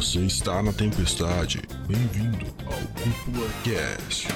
Você está na tempestade. Bem-vindo ao Cúpula Cast.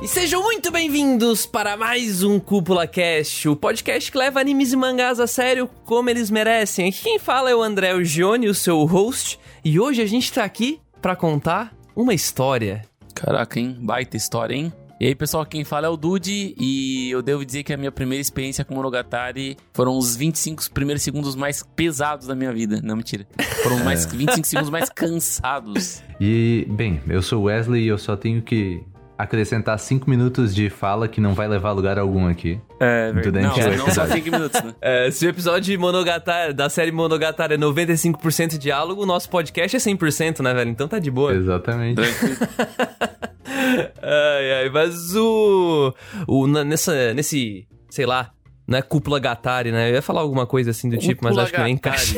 E sejam muito bem-vindos para mais um Cúpula Cast, o podcast que leva animes e mangás a sério como eles merecem. Aqui quem fala é o André Gione, o seu host, e hoje a gente tá aqui para contar uma história. Caraca, hein? Baita história, hein? E aí, pessoal, quem fala é o Dude e eu devo dizer que a minha primeira experiência com Monogatari foram os 25 primeiros segundos mais pesados da minha vida. Não, mentira. Foram mais 25 segundos mais cansados. E, bem, eu sou Wesley e eu só tenho que acrescentar 5 minutos de fala que não vai levar a lugar algum aqui. É, Durante Não, o não só episódio. 5 minutos, né? É, se o episódio de Monogatari, da série Monogatari é 95% diálogo, o nosso podcast é 100%, né, velho? Então tá de boa. Exatamente. Ai, ai, mas o. o na- nessa, nesse, sei lá, não é cúpula Gatari, né? Eu ia falar alguma coisa assim do tipo, mas acho que nem encaixa.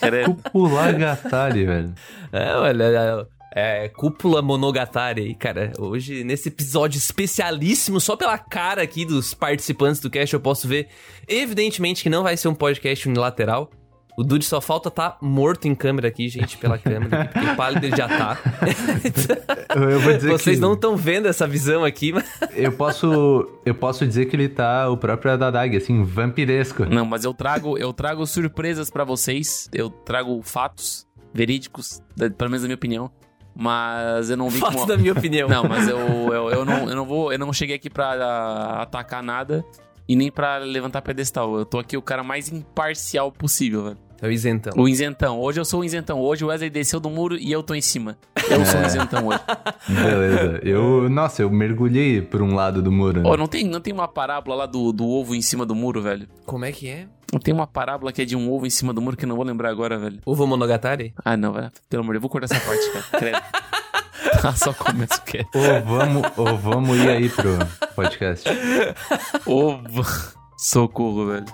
Cara, Cúpula Gatari, velho. É, olha, é, é cúpula Monogatari aí, cara. Hoje, nesse episódio especialíssimo, só pela cara aqui dos participantes do cast, eu posso ver, evidentemente, que não vai ser um podcast unilateral. O Dude só falta tá morto em câmera aqui, gente, pela câmera, aqui, porque pálido ele já tá. Eu, vou dizer Vocês que não estão vendo essa visão aqui, mas. eu posso eu posso dizer que ele tá o próprio Adadag, assim, vampiresco. Não, mas eu trago, eu trago surpresas pra vocês. Eu trago fatos verídicos, pelo menos na minha opinião. Mas eu não vim Fato com... da minha opinião. Não, mas eu, eu, eu, não, eu não vou. Eu não cheguei aqui pra atacar nada e nem pra levantar pedestal. Eu tô aqui o cara mais imparcial possível, velho. É o isentão. O isentão. Hoje eu sou o isentão. Hoje o Wesley desceu do muro e eu tô em cima. Eu sou o isentão hoje. Beleza. Eu, nossa, eu mergulhei por um lado do muro. né? Ô, não tem, não tem uma parábola lá do, do ovo em cima do muro, velho? Como é que é? Tem uma parábola que é de um ovo em cima do muro que eu não vou lembrar agora, velho. Ovo Monogatari? Ah, não, velho. Pelo amor de Deus, eu vou cortar essa parte, cara. Credo. Ah, só começa o quê? Ou vamos, ou vamos ir aí pro podcast. Ovo. Socorro, velho.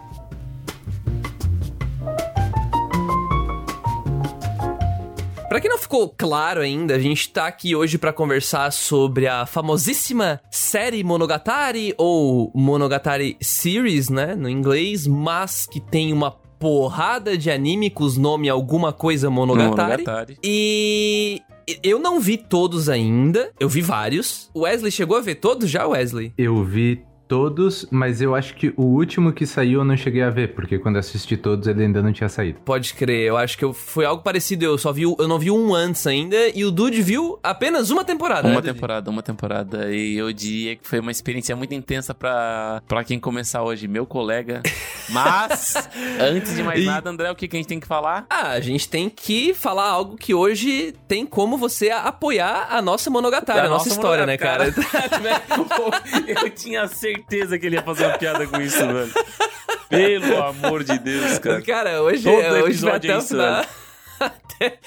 Pra quem não ficou claro ainda, a gente tá aqui hoje pra conversar sobre a famosíssima série Monogatari ou Monogatari Series, né, no inglês, mas que tem uma porrada de anime com os nome alguma coisa Monogatari. Monogatari. E eu não vi todos ainda, eu vi vários. O Wesley chegou a ver todos já, Wesley? Eu vi todos, mas eu acho que o último que saiu eu não cheguei a ver, porque quando assisti todos ele ainda não tinha saído. Pode crer, eu acho que eu, foi algo parecido. Eu só vi, o- eu não vi um antes ainda e o Dude viu apenas uma temporada. Uma né, Dude? temporada, uma temporada. E eu diria que foi uma experiência muito intensa pra, pra quem começar hoje, meu colega. Mas, antes de mais E- nada, André, o que, que a gente tem que falar? Ah, a gente tem que falar algo que hoje tem como você apoiar a nossa Monogatari, Da a nossa, nossa história, né, cara? Eu tinha certeza que ele ia fazer uma piada com isso, velho. Pelo amor de Deus, cara. cara, hoje, Todo hoje vai episódio até é isso. Até-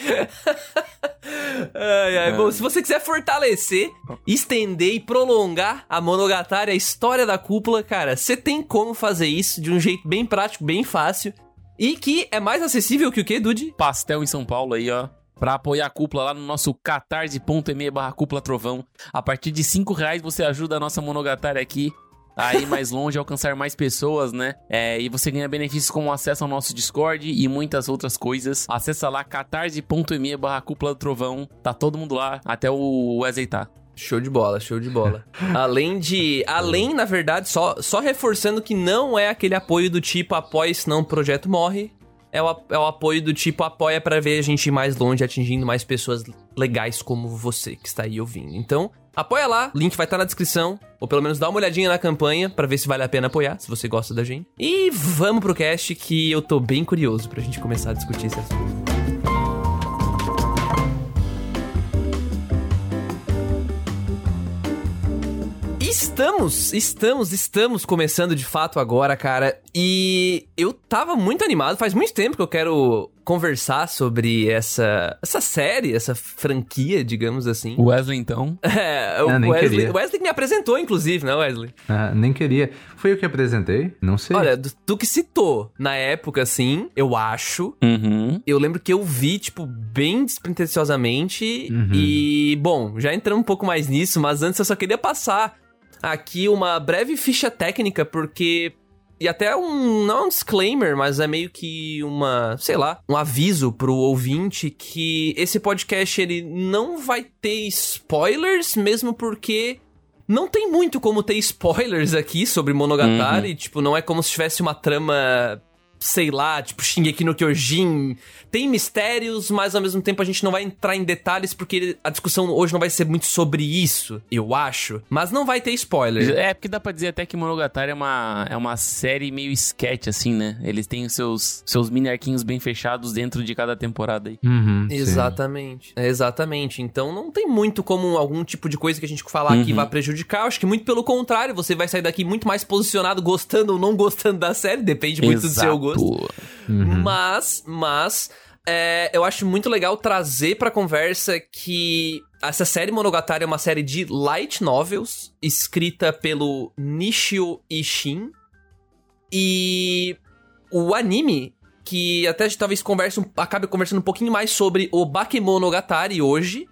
ai, ai. Bom, se você quiser fortalecer, estender e prolongar a Monogatari, a história da cúpula, cara, você tem como fazer isso de um jeito bem prático, bem fácil. E que é mais acessível que o que, Dude? Pastel em São Paulo aí, ó. Pra apoiar a cúpula lá no nosso catarse.me barra cúpula trovão. A partir de 5 reais você ajuda a nossa monogatari aqui a ir mais longe, alcançar mais pessoas, né? É, e você ganha benefícios como acesso ao nosso Discord e muitas outras coisas. Acessa lá catarse.me barra cúpula trovão. Tá todo mundo lá, até o Wesley tá. Show de bola, show de bola. além de. Além, na verdade, só, só reforçando que não é aquele apoio do tipo apoie, senão o projeto morre. É o, é o apoio do tipo apoia pra ver a gente ir mais longe, atingindo mais pessoas legais como você que está aí ouvindo. Então, apoia lá, link vai estar na descrição. Ou pelo menos dá uma olhadinha na campanha pra ver se vale a pena apoiar, se você gosta da gente. E vamos pro cast que eu tô bem curioso pra gente começar a discutir esse assunto. Estamos, estamos, estamos começando de fato agora, cara. E eu tava muito animado, faz muito tempo que eu quero conversar sobre essa, essa série, essa franquia, digamos assim. O Wesley, então. É, o Ah, Wesley, Wesley que me apresentou, inclusive, né, Wesley? Ah, nem queria. Foi eu que apresentei? Não sei. Olha, do, do que citou na época, assim, eu acho. Uhum. Eu lembro que eu vi, tipo, bem despretensiosamente. Uhum. E, bom, já entramos um pouco mais nisso, mas antes eu só queria passar aqui uma breve ficha técnica, porque e até um. Não é um disclaimer, mas é meio que uma. Sei lá, um aviso pro ouvinte que esse podcast ele não vai ter spoilers, mesmo porque. Não tem muito como ter spoilers aqui sobre Monogatari. Uhum. Tipo, não é como se tivesse uma trama sei lá, tipo Shingeki no Kyojin. Tem mistérios, mas ao mesmo tempo a gente não vai entrar em detalhes porque a discussão hoje não vai ser muito sobre isso, eu acho. Mas não vai ter spoiler. É, porque dá pra dizer até que Monogatari é uma, é uma série meio sketch, assim, né? Eles têm os seus, seus mini arquinhos bem fechados dentro de cada temporada aí. Uhum. Exatamente. É, exatamente. Então não tem muito como algum tipo de coisa que a gente falar aqui Uhum. vai prejudicar. Acho que muito pelo contrário, você vai sair daqui muito mais posicionado, gostando ou não gostando da série, depende muito do seu gosto. Uhum. Mas, mas, é, eu acho muito legal trazer pra conversa que essa série Monogatari é uma série de light novels, escrita pelo Nishio Ishin. E o anime, que até a gente talvez converse, acabe conversando um pouquinho mais sobre o Bakemonogatari hoje,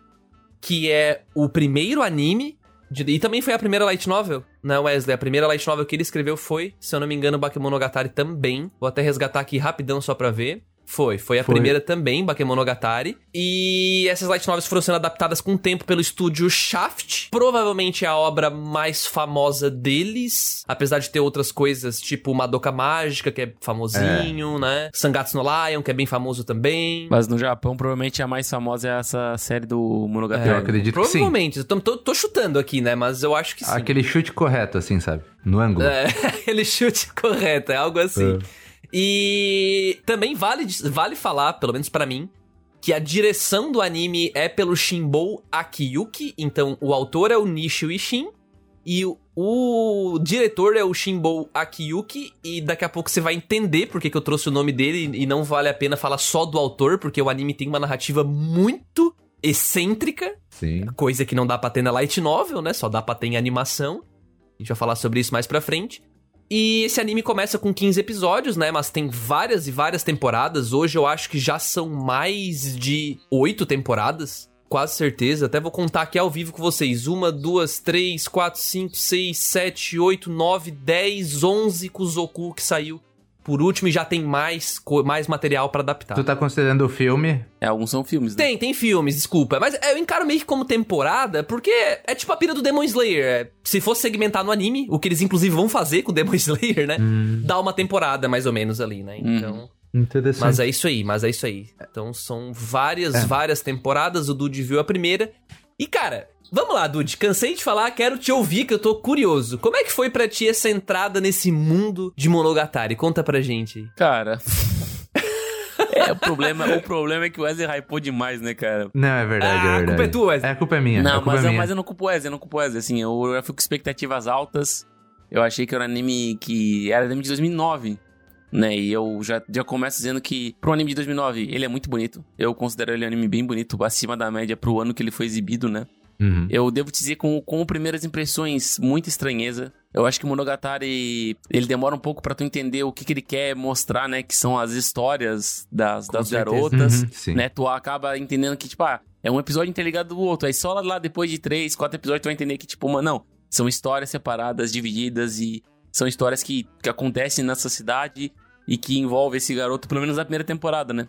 que é o primeiro anime. de- e também foi a primeira light novel, né, Wesley? A primeira light novel que ele escreveu foi, se eu não me engano, Bakemonogatari também. Vou até resgatar aqui rapidão só pra ver. Foi, foi a Foi. primeira também, Bakemonogatari. E essas light novels foram sendo adaptadas com o tempo pelo estúdio Shaft. Provavelmente é a obra mais famosa deles, apesar de ter outras coisas, tipo Madoka Mágica, que é famosinho, né? Sangatsu no Lion, que é bem famoso também. Mas no Japão, provavelmente a mais famosa é essa série do Monogatari. Eu acredito que sim. Provavelmente, tô, tô- tô chutando aqui, né? Mas eu acho que sim. Aquele chute correto, assim, sabe? No ângulo. É, aquele chute correto, é algo assim. É. E também vale, vale falar, pelo menos pra mim, que a direção do anime é pelo Shinbou Akiyuki. Então, o autor é o Nishio Ishin. E o, o diretor é o Shinbou Akiyuki. E daqui a pouco você vai entender porque que eu trouxe o nome dele. E não vale a pena falar só do autor, porque o anime tem uma narrativa muito excêntrica. Sim. Coisa que não dá pra ter na light novel, né? Só dá pra ter em animação. A gente vai falar sobre isso mais pra frente. E esse anime começa com 15 episódios, né? Mas tem várias e várias temporadas. Hoje eu acho que já são mais de 8 temporadas. Quase certeza. Até vou contar aqui ao vivo com vocês. Uma, duas, três, quatro, cinco, seis, sete, oito, nove, dez, onze Kuzoku que saiu por último e já tem mais, mais material pra adaptar. Tu tá considerando o filme? É, alguns são filmes, né? Tem, tem filmes, desculpa. Mas eu encaro meio que como temporada, porque é tipo a pira do Demon Slayer. É, Se fosse segmentar no anime, o que eles inclusive vão fazer com o Demon Slayer, né? Dá uma temporada mais ou menos ali, né? Então. Interessante. Mas é isso aí, mas é isso aí. Então são várias, É. várias temporadas. O Dude viu a primeira. E cara, vamos lá, Dude. Cansei de falar, quero te ouvir, que eu tô curioso. Como é que foi pra ti essa entrada nesse mundo de Monogatari? Conta pra gente aí. Cara. é, o problema, o problema é que o Wesley hypou demais, né, cara? Não, é verdade, Ah, é a verdade. culpa é tua, Wesley. É, a culpa é minha. a Não, culpa mas, é eu, minha. mas eu não culpo o Wesley, eu não culpo o Wesley. Assim, eu, eu fui com expectativas altas. Eu achei que era um anime que era anime de 2009. Né, e eu já, já começo dizendo que pro anime de 2009 ele é muito bonito. Eu considero ele um anime bem bonito, acima da média pro ano que ele foi exibido, né? Uhum. Eu devo te dizer com, com primeiras impressões, muita estranheza. Eu acho que o Monogatari, ele demora um pouco pra tu entender o que, que ele quer mostrar, né? Que são as histórias das, Com das certeza. garotas, Uhum, né? Tu acaba entendendo que, tipo, ah, é um episódio interligado do outro. Aí só lá depois de três, quatro episódios tu vai entender que, tipo, mano, não. São histórias separadas, divididas e são histórias que, que acontecem nessa cidade e que envolvem esse garoto, pelo menos na primeira temporada, né?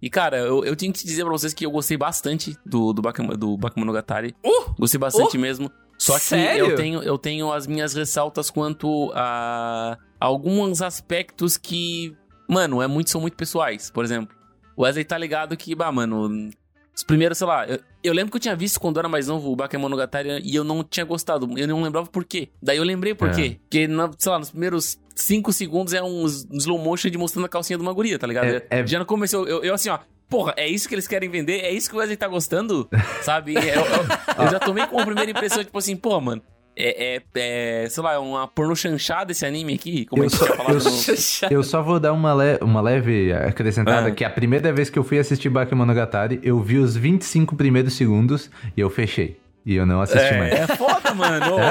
E, cara, eu, eu tenho que te dizer pra vocês que eu gostei bastante do, do, Bakama- do Bakemonogatari. Uh! Gostei bastante mesmo. Só que Sério? eu tenho, eu tenho as minhas ressaltas quanto a alguns aspectos que, mano, é muito, são muito pessoais. Por exemplo, o Wesley tá ligado que, bah, mano, os primeiros, sei lá, eu, eu lembro que eu tinha visto quando eu era mais novo o Bakemonogatari e eu não tinha gostado. Eu não lembrava por quê. Daí eu lembrei por É. quê. Porque, na- sei lá, nos primeiros cinco segundos é um slow motion de mostrando a calcinha de uma guria, tá ligado? É- é- Já no começo, eu, eu, assim, ó. Porra, é isso que eles querem vender? É isso que o Wesley tá gostando? Sabe? Eu, eu- eu já tomei como primeira impressão, tipo assim, pô, mano. É, é, é, sei lá, é uma porno chanchada esse anime aqui, como Eu a gente só- eu no... Eu só vou dar uma, le- uma leve acrescentada, Ah. que a primeira vez que eu fui assistir Bakemonogatari, eu vi os 25 primeiros segundos e eu fechei. E eu não assisti mais. É, é foda, mano.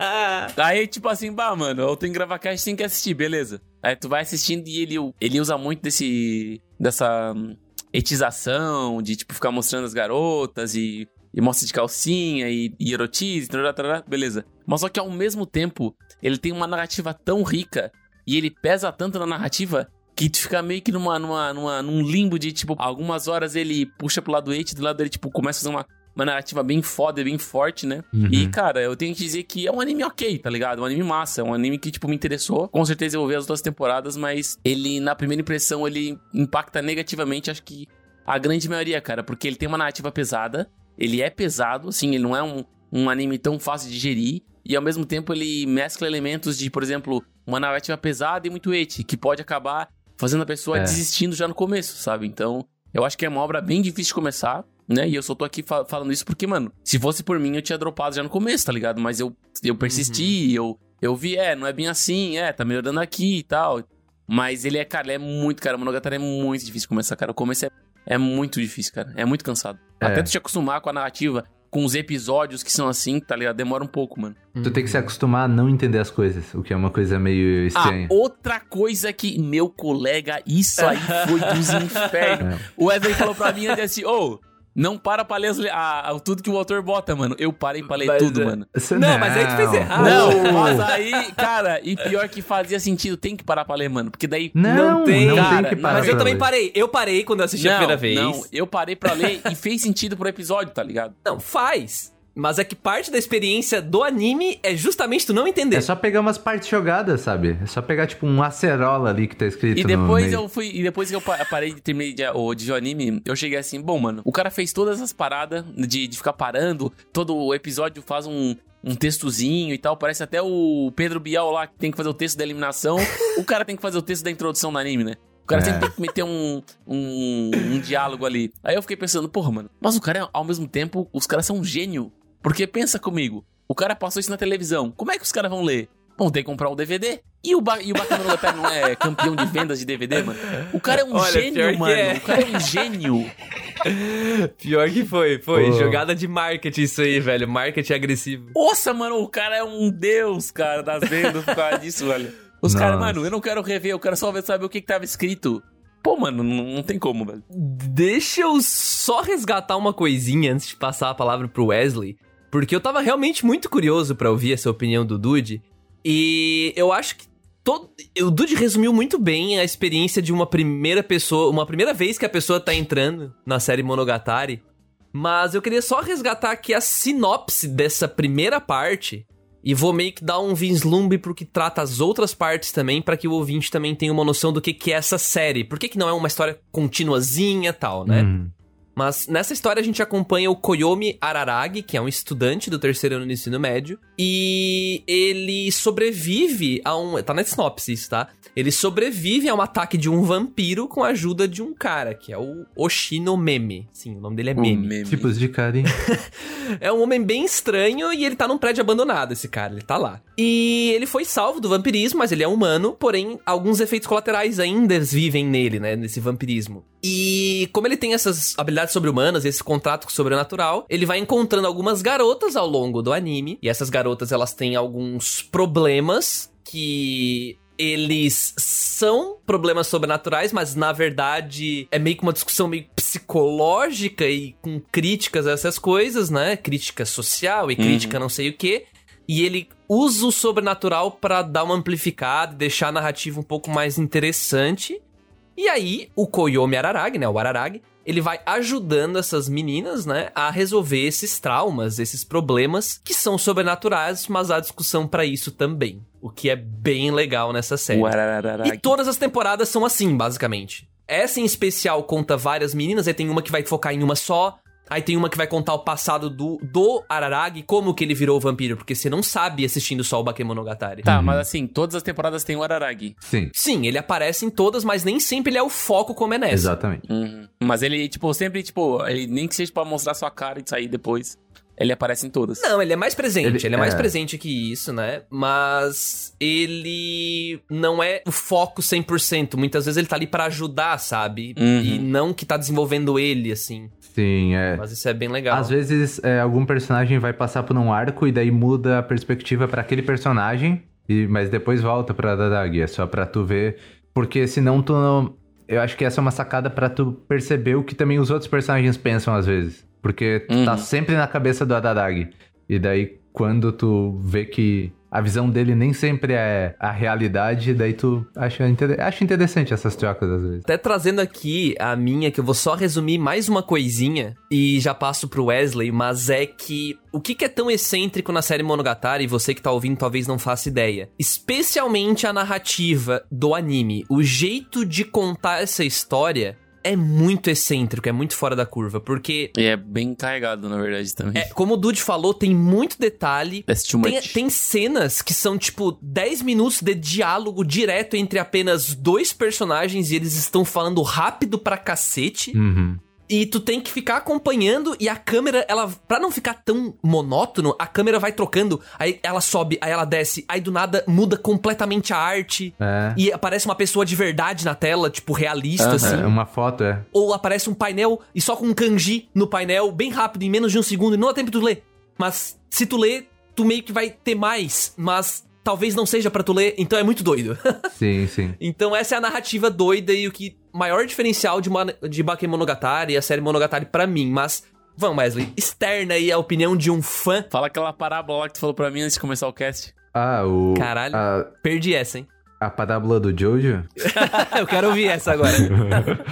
É. Aí, tipo assim, bah, mano, eu tenho que gravar cast, tem que assistir, beleza. Aí tu vai assistindo e ele, ele usa muito desse. dessa hum, etização, de tipo ficar mostrando as garotas e, e mostra de calcinha e, e erotiza, tarará, tarará, beleza. Mas só que ao mesmo tempo, ele tem uma narrativa tão rica E ele pesa tanto na narrativa que tu fica meio que numa, numa, numa, num limbo de, tipo, algumas horas ele puxa pro lado H, do lado dele, tipo, começa a fazer uma, uma narrativa bem foda, bem forte, né? Uhum. E, cara, eu tenho que dizer que é um anime ok, tá ligado? Um anime massa, é um anime que, tipo, me interessou. Com certeza eu vou ver as duas temporadas, mas ele, na primeira impressão, ele impacta negativamente, acho que a grande maioria, cara, porque ele tem uma narrativa pesada, ele é pesado, assim, ele não é um, um anime tão fácil de digerir, e ao mesmo tempo ele mescla elementos de, por exemplo, uma narrativa pesada e muito eti, que pode acabar fazendo a pessoa É. desistindo já no começo, sabe? Então, eu acho que é uma obra bem difícil de começar, né? E eu só tô aqui fa- falando isso porque, mano, se fosse por mim eu tinha dropado já no começo, tá ligado? Mas eu, eu persisti, eu, eu vi, é, não é bem assim, é, tá melhorando aqui e tal. Mas ele é, cara, ele é muito, cara, Monogatari é muito difícil começar, cara. O começo é, é muito difícil, cara. É muito cansado. É. Até tu te acostumar com a narrativa, com os episódios que são assim, tá ligado? Demora um pouco, mano. Tu tem que se acostumar a não entender as coisas, o que é uma coisa meio Ah, estranha. outra coisa que, meu colega, isso aí foi dos infernos. O Wesley falou pra mim assim, ô, não para pra ler as a- a- tudo que o autor bota, mano. Eu parei pra ler Mas, tudo, é. mano. Você- Não, mas aí tu fez errado. Não, mas aí, cara, e pior que fazia sentido, tem que parar pra ler, mano. Porque daí. Não, não tem, tem, cara, que parar Mas eu também ler. parei. Eu parei quando eu assisti a primeira vez. Não, eu parei pra ler e fez sentido pro episódio, tá ligado? Não, faz. Mas é que parte da experiência do anime é justamente tu não entender. É só pegar umas partes jogadas, sabe? É só pegar, tipo, um acerola ali que tá escrito E no depois meio. eu fui. E depois que eu pa- parei de terminei de, o, de o anime, eu cheguei assim, bom, mano, o cara fez todas as paradas de, de ficar parando, todo o episódio faz um. Um textozinho e tal, parece até o Pedro Bial lá que tem que fazer o texto da eliminação. o cara tem que fazer o texto da introdução do anime, né? O cara É. sempre tem que meter um, um, um diálogo ali. Aí eu fiquei pensando, porra, mano, mas o cara, ao mesmo tempo, os caras são um gênio. Porque pensa comigo, o cara passou isso na televisão. Como é que os caras vão ler? Vão ter que comprar o DVD. E o, ba e o Bacana não é campeão de vendas de DVD, mano? O cara é um Olha, gênio, mano. é. O cara é um gênio. Pior que foi, foi. Pô. Jogada de marketing isso aí, velho. Marketing agressivo. Nossa, mano, o cara é um deus, cara, das vendas por causa disso, velho. Os caras, mano, eu não quero rever, eu quero só ver, saber o que, que tava escrito. Pô, mano, não, não tem como, velho. Deixa eu só resgatar uma coisinha antes de passar a palavra pro Wesley. Porque eu tava realmente muito curioso pra ouvir essa opinião do Dude. E eu acho que todo... o Dude resumiu muito bem a experiência de uma primeira pessoa, uma primeira vez que a pessoa tá entrando na série Monogatari. Mas eu queria só resgatar aqui a sinopse dessa primeira parte. E vou meio que dar um vislumbre pro que trata as outras partes também, pra que o ouvinte também tenha uma noção do que, que é essa série. Por que, que não é uma história contínuazinha e tal, né? Uhum. Mas nessa história a gente acompanha o Koyomi Araragi, que é um estudante do terceiro ano do ensino médio, e ele sobrevive a um. Tá na sinopse isso, tá? Ele sobrevive a um ataque de um vampiro com a ajuda de um cara, que é o Oshino Meme. Sim, o nome dele é Meme. meme. Tipos de carinho. É um homem bem estranho e ele tá num prédio abandonado, esse cara, ele tá lá. E ele foi salvo do vampirismo, mas ele é humano, porém, alguns efeitos colaterais ainda vivem nele, né, nesse vampirismo. E como ele tem essas habilidades sobre-humanas, esse contrato com o sobrenatural, ele vai encontrando algumas garotas ao longo do anime, e essas garotas, elas têm alguns problemas que eles são problemas sobrenaturais, mas na verdade é meio que uma discussão meio psicológica e com críticas a essas coisas, né? Crítica social e crítica não sei o quê. E ele usa o sobrenatural pra dar uma amplificada e deixar a narrativa um pouco mais interessante. E aí, o Koyomi Araragi, né? O Araragi, ele vai ajudando essas meninas, né? A resolver esses traumas, esses problemas que são sobrenaturais, mas há discussão pra isso também. O que é bem legal nessa série. E todas as temporadas são assim, basicamente. Essa em especial conta várias meninas, aí tem uma que vai focar em uma só. Aí tem uma que vai contar o passado do, do Araragi, como que ele virou vampiro, porque você não sabe assistindo só o Bakemonogatari. Tá, mas assim, todas as temporadas tem o Araragi. Sim, Sim, ele aparece em todas, mas nem sempre ele é o foco como é nessa. exatamente. Uhum. Mas ele, tipo, sempre, tipo, ele nem que seja pra mostrar sua cara e sair depois. Ele aparece em todas. Não, ele é mais presente, ele, Ele- é mais é. presente que isso, né? Mas ele não é o foco 100%. Muitas vezes ele tá ali pra ajudar, sabe? Uhum. E não que tá desenvolvendo ele, assim. Sim, é. Mas isso é bem legal. Às vezes é, algum personagem vai passar por um arco e daí muda a perspectiva pra aquele personagem, e, mas depois volta pra Dadagi. É só pra tu ver. Porque senão tu não. Eu acho que essa é uma sacada pra tu perceber o que também os outros personagens pensam às vezes. Porque tu tá Uhum. sempre na cabeça do Adadag. E daí, quando tu vê que a visão dele nem sempre é a realidade, daí tu acha, inter... acha interessante essas trocas às vezes. Até trazendo aqui a minha, que eu vou só resumir mais uma coisinha e já passo pro Wesley, mas é que o que, que é tão excêntrico na série Monogatari, e você que tá ouvindo talvez não faça ideia. Especialmente a narrativa do anime. O jeito de contar essa história é muito excêntrico, é muito fora da curva, porque. E é bem carregado, na verdade, também. É, como o Dude falou, tem muito detalhe. That's too Tem, much. tem cenas que são, tipo, 10 minutos de diálogo direto entre apenas dois personagens e eles estão falando rápido pra cacete. Uhum. E tu tem que ficar acompanhando e a câmera, ela, pra não ficar tão monótono, a câmera vai trocando, aí ela sobe, aí ela desce, aí do nada muda completamente a arte. É. E aparece uma pessoa de verdade na tela, tipo, realista, Aham. assim. É, uma foto, é. Ou aparece um painel e só com um kanji no painel, bem rápido, em menos de um segundo, e não dá tempo de tu ler. Mas se tu ler, tu meio que vai ter mais, mas talvez não seja pra tu ler, então é muito doido. Sim, sim. então essa é a narrativa doida e o que maior diferencial de, uma, de Bakemonogatari e a série Monogatari pra mim, mas vamos Wesley, externa aí a opinião de um fã. Fala aquela parábola lá que tu falou pra mim antes de começar o cast. Ah, o. Caralho. A, Perdi essa, hein? a parábola do Jojo? Eu quero ouvir essa agora.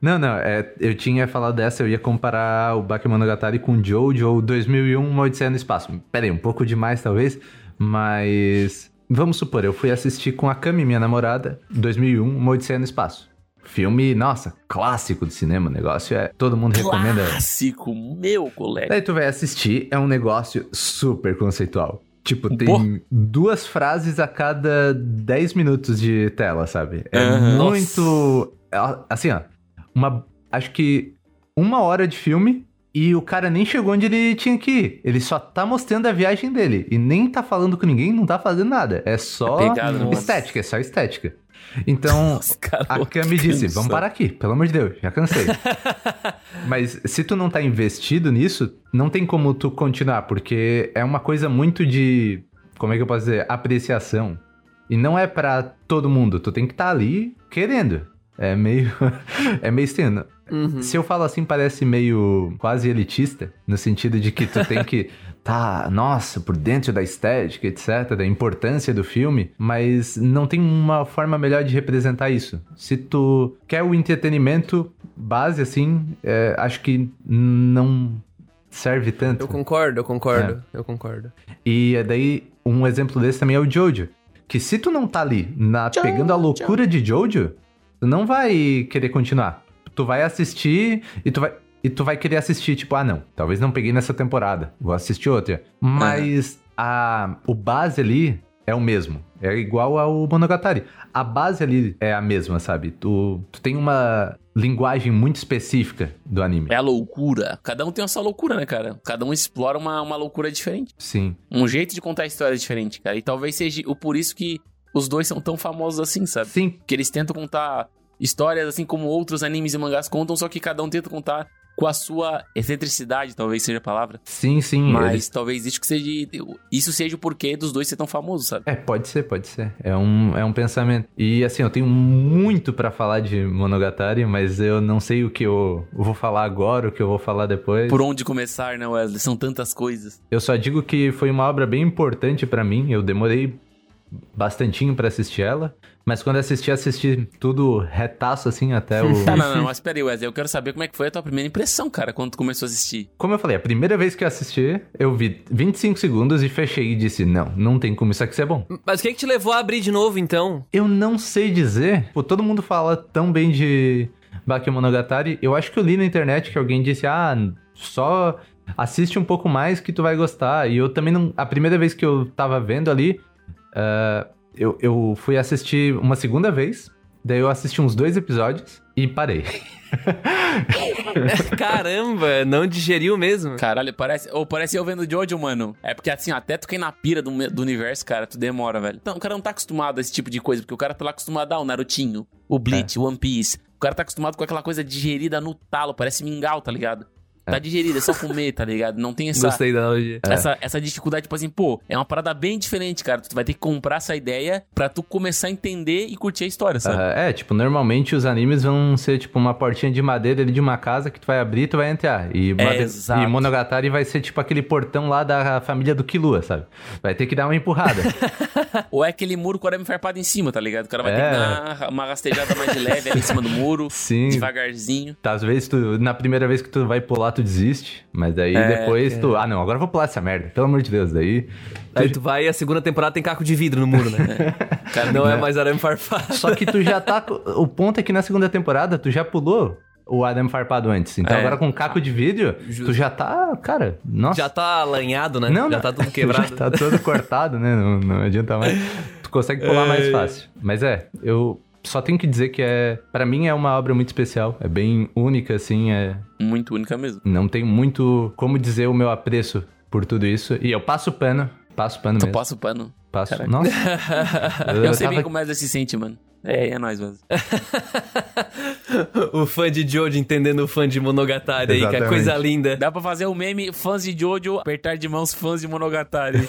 Não, não, é, eu tinha falado dessa, eu ia comparar o Bakemonogatari com Jojo ou 2001, Uma Odisseia no Espaço. Pera aí, um pouco demais talvez, mas... Vamos supor, eu fui assistir com a Cami, minha namorada, 2001, Uma Odisseia no Espaço. Filme, nossa, clássico do cinema, o negócio é... Todo mundo recomenda... Clássico, meu colega. Daí tu vai assistir, é um negócio super conceitual. Tipo, tem Pô. duas frases a cada 10 minutos de tela, sabe? É Aham. muito. Assim, ó. Uma. Acho que uma hora de filme e o cara nem chegou onde ele tinha que ir. Ele só tá mostrando a viagem dele. E nem tá falando com ninguém, não tá fazendo nada. É só pegado, nossa. estética, é só estética. Então, Os a vão Cami disse, vamos parar aqui, pelo amor de Deus, já cansei. Mas se tu não tá investido nisso, não tem como tu continuar, porque é uma coisa muito de, como é que eu posso dizer, apreciação. E não é pra todo mundo, tu tem que estar ali querendo. É meio é meio estranho. Uhum. Se eu falo assim, parece meio quase elitista, no sentido de que tu tem que tá, nossa, por dentro da estética, etc, da importância do filme, mas não tem uma forma melhor de representar isso. Se tu quer o entretenimento base, assim, é, acho que não serve tanto. Eu concordo, eu concordo, eu concordo. E daí, um exemplo desse também é o Jojo. Que se tu não tá ali na, pegando a loucura de Jojo, tu não vai querer continuar. Tu vai assistir e tu vai. E tu vai querer assistir, tipo, ah, não, talvez não peguei nessa temporada, vou assistir outra. Mas a, o base ali é o mesmo. É igual ao Monogatari. A base ali é a mesma, sabe? Tu, tu tem uma linguagem muito específica do anime. É a loucura. Cada um tem a sua loucura, né, cara? Cada um explora uma, uma loucura diferente. Sim. Um jeito de contar a história diferente, cara. E talvez seja o por isso que os dois são tão famosos assim, sabe? Sim, Que eles tentam contar histórias assim como outros animes e mangás contam, só que cada um tenta contar com a sua excentricidade, talvez seja a palavra. sim, sim. Mas eles- talvez isso que seja isso seja o porquê dos dois ser tão famosos, sabe? É, pode ser, pode ser. É um, é um pensamento. E assim, eu tenho muito pra falar de Monogatari, mas eu não sei o que eu vou falar agora, o que eu vou falar depois. Por onde começar, né, Wesley? São tantas coisas. Eu só digo que foi uma obra bem importante pra mim. Eu demorei bastantinho pra assistir ela, mas quando assisti, assisti tudo retaço assim até o Tá, não, não, mas peraí, Wesley, eu quero saber como é que foi a tua primeira impressão, cara, quando tu começou a assistir. Como eu falei, a primeira vez que eu assisti, eu vi 25 segundos e fechei e disse: "Não, não tem como isso aqui ser bom". Mas o que, que te levou a abrir de novo, então? Eu não sei dizer. Pô, todo mundo fala tão bem de Bakemonogatari. Eu acho que eu li na internet que alguém disse: ah, só assiste um pouco mais que tu vai gostar. E eu também não. A primeira vez que eu tava vendo ali, ah, eu, eu fui assistir uma segunda vez. Daí eu assisti uns dois episódios e parei. Caramba, não digeriu mesmo. Caralho, parece. Ou parece eu vendo Jojo, mano. É porque assim, até tu cair na pira do, do universo, cara, tu demora, velho. Então, o cara não tá acostumado a esse tipo de coisa, porque o cara tá lá acostumado ao Narutinho, o Bleach, o One Piece. O cara tá acostumado com aquela coisa digerida no talo, parece mingau, tá ligado? Tá digerido, é só comer, tá ligado? Não tem essa, Gostei da analogia. essa, essa dificuldade, tipo assim, pô, é uma parada bem diferente, cara. Tu vai ter que comprar essa ideia pra tu começar a entender e curtir a história, sabe? Ah, é, tipo, normalmente os animes vão ser tipo uma portinha de madeira ali de uma casa que tu vai abrir e tu vai entrar. E, made- exato. e Monogatari vai ser tipo aquele portão lá da família do Killua, sabe? Vai ter que dar uma empurrada. Ou é aquele muro com o arame farpado em cima, tá ligado? O cara vai ter É. que dar uma rastejada mais de leve ali em cima do muro, Sim. devagarzinho. Tá, Às vezes tu, na primeira vez que tu vai pular, tu desiste. Mas daí É, depois tu. Ah, não, agora eu vou pular essa merda. Pelo amor de Deus. Daí. Aí tu vai e a segunda temporada tem caco de vidro no muro, né? Cara, não é mais arame farpado. Só que tu já tá. O ponto é que na segunda temporada tu já pulou o Adam farpado antes. Então É. agora com caco de vídeo, Justo. tu já tá. Cara, nossa. Já tá alanhado, né? Não, já tá tudo quebrado. Já tá todo cortado, né? Não, não adianta mais. Tu consegue pular mais fácil. Mas é, eu só tenho que dizer que é. Pra mim é uma obra muito especial. É bem única, assim. É, Muito única mesmo. não tem muito como dizer o meu apreço por tudo isso. E eu passo pano. Passo pano Tu mesmo. passa o pano. Passo. Caraca. Nossa. Eu, sei bem tava- como é se sente, mano. É, é nóis, mano. o fã de Jojo entendendo o fã de Monogatari aí, que é Exatamente. coisa linda. Dá pra fazer o meme fãs de Jojo, apertar de mãos fãs de Monogatari.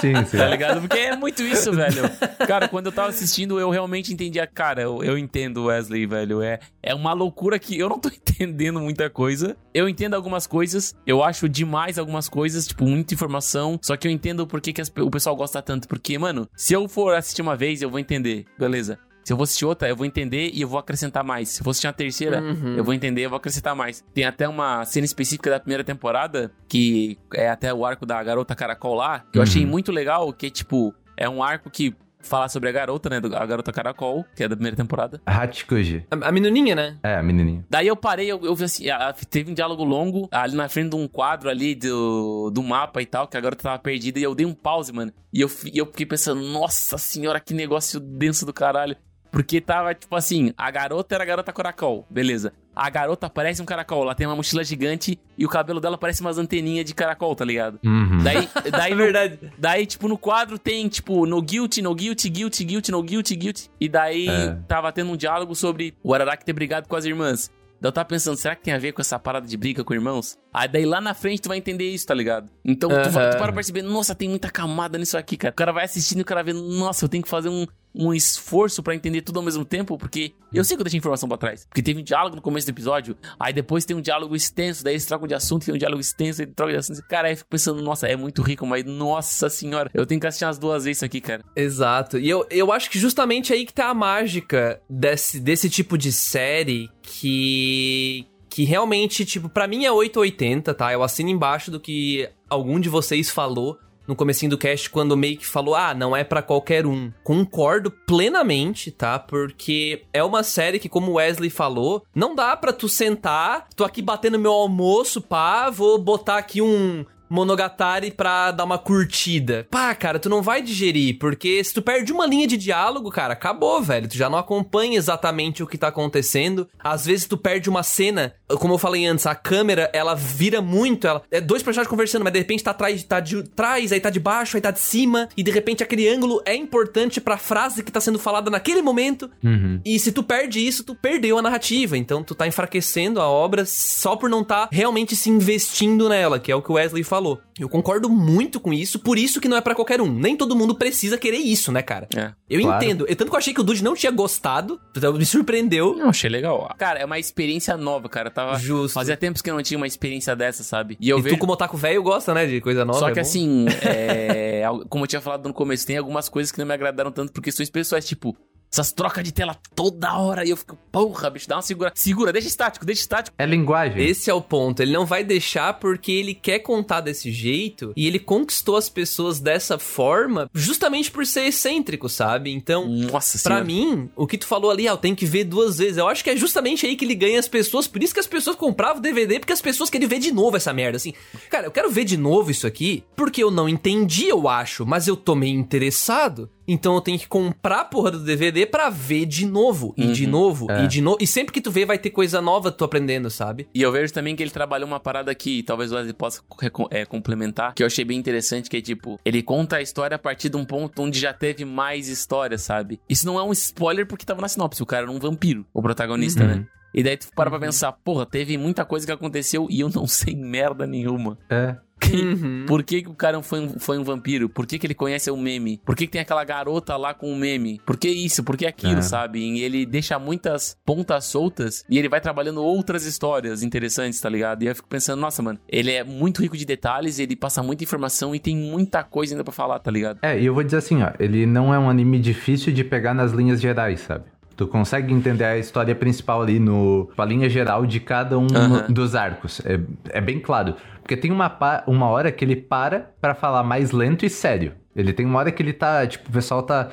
Sim, sim. Tá ligado? Porque é muito isso, velho. Cara, quando eu tava assistindo, eu realmente entendia. Cara, eu, eu entendo Wesley, velho. É, é uma loucura que eu não tô entendendo muita coisa. Eu entendo algumas coisas. Eu acho demais algumas coisas, tipo, muita informação. Só que eu entendo por que, que as o pessoal gosta tanto. Porque, mano, se eu for assistir uma vez, eu vou entender. Beleza. Se eu vou assistir outra, eu vou entender e eu vou acrescentar mais. Se eu for assistir uma terceira, Uhum. eu vou entender, eu vou acrescentar mais. Tem até uma cena específica da primeira temporada, que é até o arco da garota caracol lá, que eu achei Uhum. muito legal, que tipo, é um arco que fala sobre a garota, né, a garota caracol, que é da primeira temporada. Hachikuji. A, a menininha, né? É, a menininha. Daí eu parei, eu, eu vi assim, a- teve um diálogo longo ali na frente de um quadro ali do, do mapa e tal, que a garota tava perdida, e eu dei um pause, mano. E eu, fi- eu fiquei pensando, nossa senhora, que negócio denso do caralho. Porque tava, tipo assim, a garota era a garota caracol, beleza. A garota parece um caracol, ela tem uma mochila gigante e o cabelo dela parece umas anteninhas de caracol, tá ligado? Uhum. Daí, daí É no- verdade. Daí, tipo, no quadro tem, tipo, no guilty, no guilty, guilty, guilty, no guilty, guilty. E daí É. tava tendo um diálogo sobre o Araraki ter brigado com as irmãs. Daí eu tava pensando, será que tem a ver com essa parada de briga com irmãos? Aí daí lá na frente tu vai entender isso, tá ligado? Então tu, Aham. vai, tu para perceber, nossa, tem muita camada nisso aqui, cara. O cara vai assistindo e o cara vê, nossa, eu tenho que fazer um, um esforço pra entender tudo ao mesmo tempo, porque eu sei que eu deixei informação pra trás. Porque teve um diálogo no começo do episódio, aí depois tem um diálogo extenso, daí eles trocam de assunto, tem um diálogo extenso, aí trocam de assunto. Cara, aí eu fico pensando, nossa, é muito rico, mas nossa senhora, eu tenho que assistir umas duas vezes isso aqui, cara. Exato. E eu, eu acho que justamente aí que tá a mágica desse, desse tipo de série que. Que realmente, tipo, pra mim é 880, tá? Eu assino embaixo do que algum de vocês falou no comecinho do cast, quando meio que falou, ah, não é pra qualquer um. Concordo plenamente, tá? Porque é uma série que, como o Wesley falou, não dá pra tu sentar, tô aqui batendo meu almoço, pá, vou botar aqui um, Monogatari pra dar uma curtida. Pá, cara, tu não vai digerir, porque se tu perde uma linha de diálogo, cara, acabou, velho. Tu já não acompanha exatamente o que tá acontecendo. Às vezes tu perde uma cena, como eu falei antes, a câmera, ela vira muito, ela é dois personagens conversando, mas de repente tá atrás, tá de trás, aí tá de baixo, aí tá de cima, e de repente aquele ângulo é importante pra frase que tá sendo falada naquele momento. Uhum. E se tu perde isso, tu perdeu a narrativa. Então tu tá enfraquecendo a obra só por não tá realmente se investindo nela, que é o que o Wesley falou. Eu concordo muito com isso, por isso que não é pra qualquer um. Nem todo mundo precisa querer isso, né, cara? É. Eu Claro. entendo. Eu, tanto que eu achei que o Dude não tinha gostado, então me surpreendeu. Não, achei legal. Cara, é uma experiência nova, cara. Eu Tava... Justo. Fazia tempos que eu não tinha uma experiência dessa, sabe? E eu e vejo... tu, como otaku velho, gosta, né, de coisa nova. Só é que bom. assim, é, como eu tinha falado no começo, tem algumas coisas que não me agradaram tanto por questões pessoais, tipo, essas trocas de tela toda hora e eu fico, porra, bicho, dá uma segura. Segura, deixa estático, deixa estático. É linguagem. Esse é o ponto. Ele não vai deixar porque ele quer contar desse jeito e ele conquistou as pessoas dessa forma justamente por ser excêntrico, sabe? Então, Nossa Pra senhora. mim, o que tu falou ali, ah, eu tenho que ver duas vezes. Eu acho que é justamente aí que ele ganha as pessoas. Por isso que as pessoas compravam o DVD, porque as pessoas querem ver de novo essa merda. Assim, cara, eu quero ver de novo isso aqui, porque eu não entendi, eu acho, mas eu tô meio interessado. Então eu tenho que comprar a porra do DVD pra ver de novo, e de Uhum. novo, É. e de novo. E sempre que tu vê, vai ter coisa nova tu aprendendo, sabe? E eu vejo também que ele trabalhou uma parada que talvez o Wesley possa é, complementar, que eu achei bem interessante, que é tipo, ele conta a história a partir de um ponto onde já teve mais história, sabe? Isso não é um spoiler porque tava na sinopse, o cara era um vampiro, o protagonista, Uhum. né? E daí tu para pra pensar, porra, teve muita coisa que aconteceu e eu não sei merda nenhuma. É. Uhum. Por que, que o cara foi um, foi um vampiro? Por que, que ele conhece o meme? Por que, que tem aquela garota lá com o meme? Por que isso? Por que aquilo, É. sabe? E ele deixa muitas pontas soltas e ele vai trabalhando outras histórias interessantes, tá ligado? E eu fico pensando, nossa, mano, ele é muito rico de detalhes, ele passa muita informação e tem muita coisa ainda pra falar, tá ligado? É, e eu vou dizer assim, ó, ele não é um anime difícil de pegar nas linhas gerais, sabe? Tu consegue entender a história principal ali no. a linha geral de cada um Aham. dos arcos. É, é bem claro. Porque tem uma, uma hora que ele para pra falar mais lento e sério. Ele tem uma hora que ele tá. Tipo, o pessoal tá.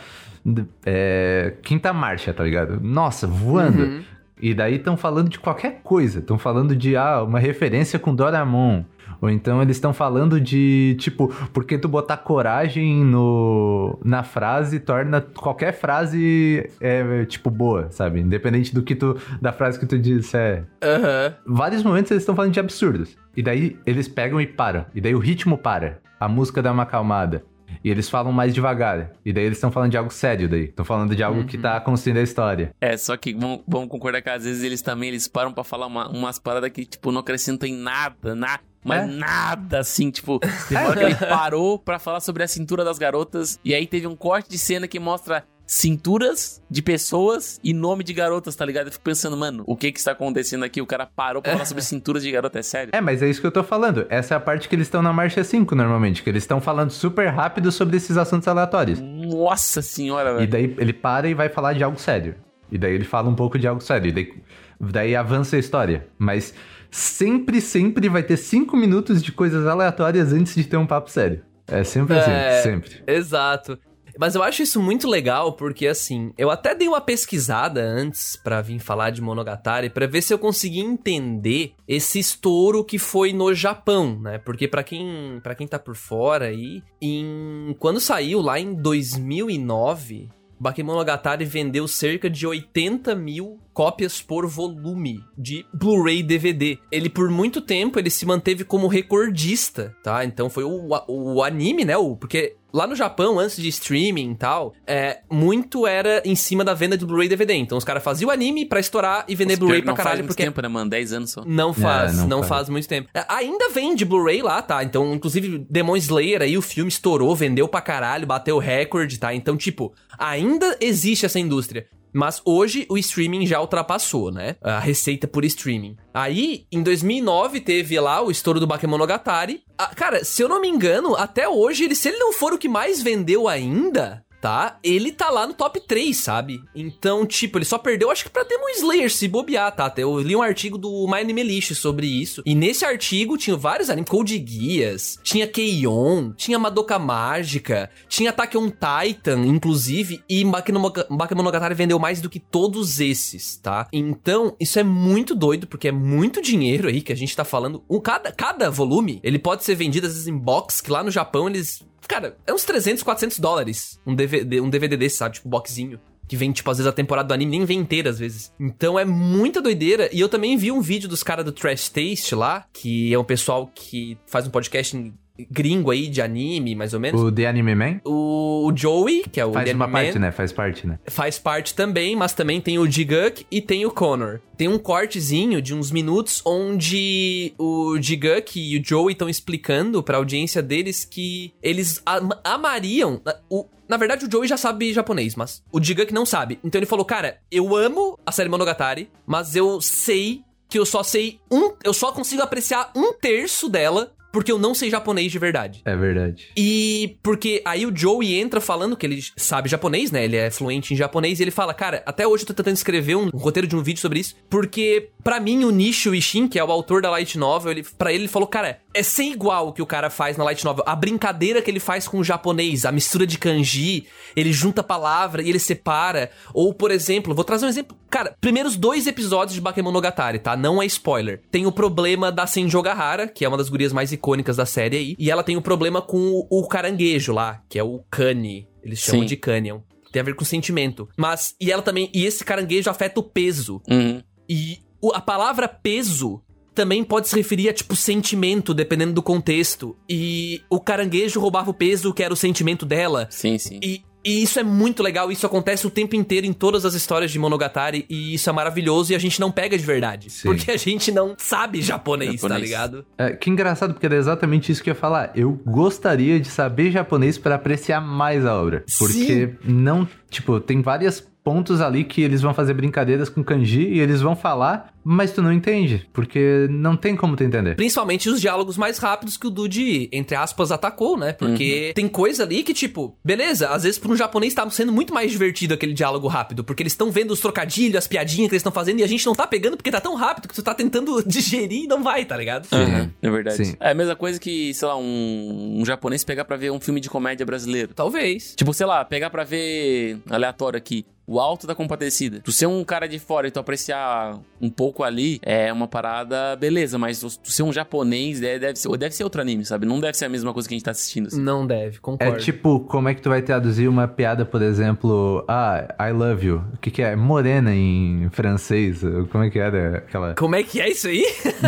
é, quinta marcha, tá ligado? Nossa, voando. Uhum. E daí estão falando de qualquer coisa. Estão falando de ah, uma referência com Doraemon. Ou então eles estão falando de, tipo, porque tu botar coragem no, na frase torna qualquer frase, é, tipo, boa, sabe? Independente do que tu, da frase que tu disser. Aham. Vários momentos eles estão falando de absurdos. E daí eles pegam e param. E daí o ritmo para. A música dá uma acalmada. E eles falam mais devagar. E daí eles estão falando de algo sério daí. Estão falando de algo que tá construindo a história. É, só que vamos, vamos concordar que às vezes eles também eles param pra falar uma- umas paradas que, tipo, não acrescentam em nada, na, mas É. nada, assim, tipo, tem uma hora que ele parou pra falar sobre a cintura das garotas, e aí teve um corte de cena que mostra cinturas de pessoas e nome de garotas, tá ligado? Eu fico pensando, mano, o que que está acontecendo aqui? O cara parou pra falar sobre cinturas de garota, é sério? É, mas é isso que eu tô falando. Essa é a parte que eles estão na marcha 5, normalmente. Que eles estão falando super rápido sobre esses assuntos aleatórios. Nossa senhora, E velho. daí ele para e vai falar de algo sério. E daí ele fala um pouco de algo sério. E daí, daí avança a história. Mas sempre, sempre vai ter cinco minutos de coisas aleatórias antes de ter um papo sério. É sempre assim, É. sempre. Exato. Mas eu acho isso muito legal porque, assim, eu até dei uma pesquisada antes pra vir falar de Monogatari pra ver se eu conseguia entender esse estouro que foi no Japão, né? Porque pra quem, pra quem tá por fora aí, em, quando saiu lá em 2009, Bakemonogatari vendeu cerca de 80 mil cópias por volume de Blu-ray DVD. Ele por muito tempo ele se manteve como recordista, tá? Então foi o, o anime, né? O, porque lá no Japão, antes de streaming e tal, é, muito era em cima da venda de Blu-ray DVD. Então os caras faziam o anime pra estourar e vender Blu-ray pra não faz caralho, muito porque tempo, né, mano? 10 anos só. não faz, É, não, não faz. faz. muito tempo. É, Ainda vende Blu-ray lá, tá? Então, inclusive, Demon Slayer aí, o filme estourou, vendeu pra caralho, bateu recorde, tá? Então, tipo, ainda existe essa indústria. Mas hoje o streaming já ultrapassou, né? A receita por streaming. Aí, em 2009, teve lá o estouro do Bakemonogatari. Ah, cara, se eu não me engano, até hoje, ele, se ele não for o que mais vendeu ainda, tá? Ele tá lá no top 3, sabe? Então, tipo, ele só perdeu, acho que pra Demon Slayer, se bobear, tá? Eu li um artigo do My Anime List sobre isso. E nesse artigo tinha vários animes, Code Geass, tinha Keion, tinha Madoka Mágica, tinha Attack on Titan, inclusive, e Bakemonoga- Bakemonogatari vendeu mais do que todos esses, tá? Então, isso é muito doido, porque é muito dinheiro aí que a gente tá falando. Um, cada, cada volume, ele pode ser vendido às vezes em box, que lá no Japão eles Cara, é uns 300, 400 dólares um DVD, um DVD desse, sabe? Tipo, boxinho. Que vem, tipo, às vezes a temporada do anime nem vem inteira, às vezes. Então é muita doideira. E eu também vi um vídeo dos caras do Trash Taste lá, que é um pessoal que faz um podcast gringo aí de anime, mais ou menos. O The Anime Man O, o Joey, que é o faz The uma Anime Man, parte, né? Faz parte, né? faz parte também, mas também tem o Jiguk e tem o Connor. Tem um cortezinho de uns minutos onde o Jiguk e o Joey estão explicando pra audiência deles que eles am- amariam. O, na verdade, o Joey já sabe japonês, mas o Jiguk não sabe. Então ele falou: Cara, eu amo a série Monogatari, mas eu sei que eu só sei um. Eu só consigo apreciar um terço dela porque eu não sei japonês de verdade. É verdade. E porque aí o Joey entra falando que ele sabe japonês, né? Ele é fluente em japonês e ele fala, cara, até hoje eu tô tentando escrever um, um roteiro de um vídeo sobre isso, porque pra mim o Nishio Ishin, que é o autor da light novel, ele para ele ele falou, cara, é sem igual o que o cara faz na light novel, a brincadeira que ele faz com o japonês, a mistura de kanji, ele junta palavra e ele separa, ou por exemplo, vou trazer um exemplo, cara, primeiros dois episódios de Bakemonogatari, tá? Não é spoiler. Tem o problema da Senjo Gahara, que é uma das gurias mais icônicas da série aí, e ela tem o problema com o, o caranguejo lá, que é o Kani. Eles chamam Sim. de um- tem a ver com sentimento. Mas, e ela também, e esse caranguejo afeta o peso. Uhum. E a palavra peso também pode se referir a, tipo, sentimento, dependendo do contexto. E o caranguejo roubava o peso, que era o sentimento dela. Sim, sim. E E isso é muito legal, isso acontece o tempo inteiro em todas as histórias de Monogatari, e isso é maravilhoso e a gente não pega de verdade. Sim. Porque a gente não sabe japonês, tá Japonês. ligado? É, que engraçado, porque era exatamente isso que eu ia falar. Eu gostaria de saber japonês para apreciar mais a obra. Porque não, tipo, tem vários pontos ali que eles vão fazer brincadeiras com kanji e eles vão falar, mas tu não entende, porque não tem como tu entender. Principalmente os diálogos mais rápidos que o Dude, entre aspas, atacou, né? Porque tem coisa ali que, tipo, beleza, às vezes pra um japonês tá sendo muito mais divertido aquele diálogo rápido, porque eles estão vendo os trocadilhos, as piadinhas que eles estão fazendo e a gente não tá pegando porque tá tão rápido que tu tá tentando digerir e não vai, tá ligado? Aham, é verdade. Sim. É a mesma coisa que, sei lá, um, um japonês pegar pra ver um filme de comédia brasileiro. Talvez. Tipo, sei lá, pegar pra ver aleatório aqui. O Alto da Compadecida. Tu ser um cara de fora e tu apreciar um pouco ali é uma parada, beleza, mas tu ser um japonês é, deve, ser, deve ser outro anime, sabe? Não deve ser a mesma coisa que a gente tá assistindo. assim. Não deve, É concordo. tipo, como é que tu vai traduzir uma piada, por exemplo, ah, I love you. O que que é? Morena em francês. Como é que era aquela... Como é que é isso aí?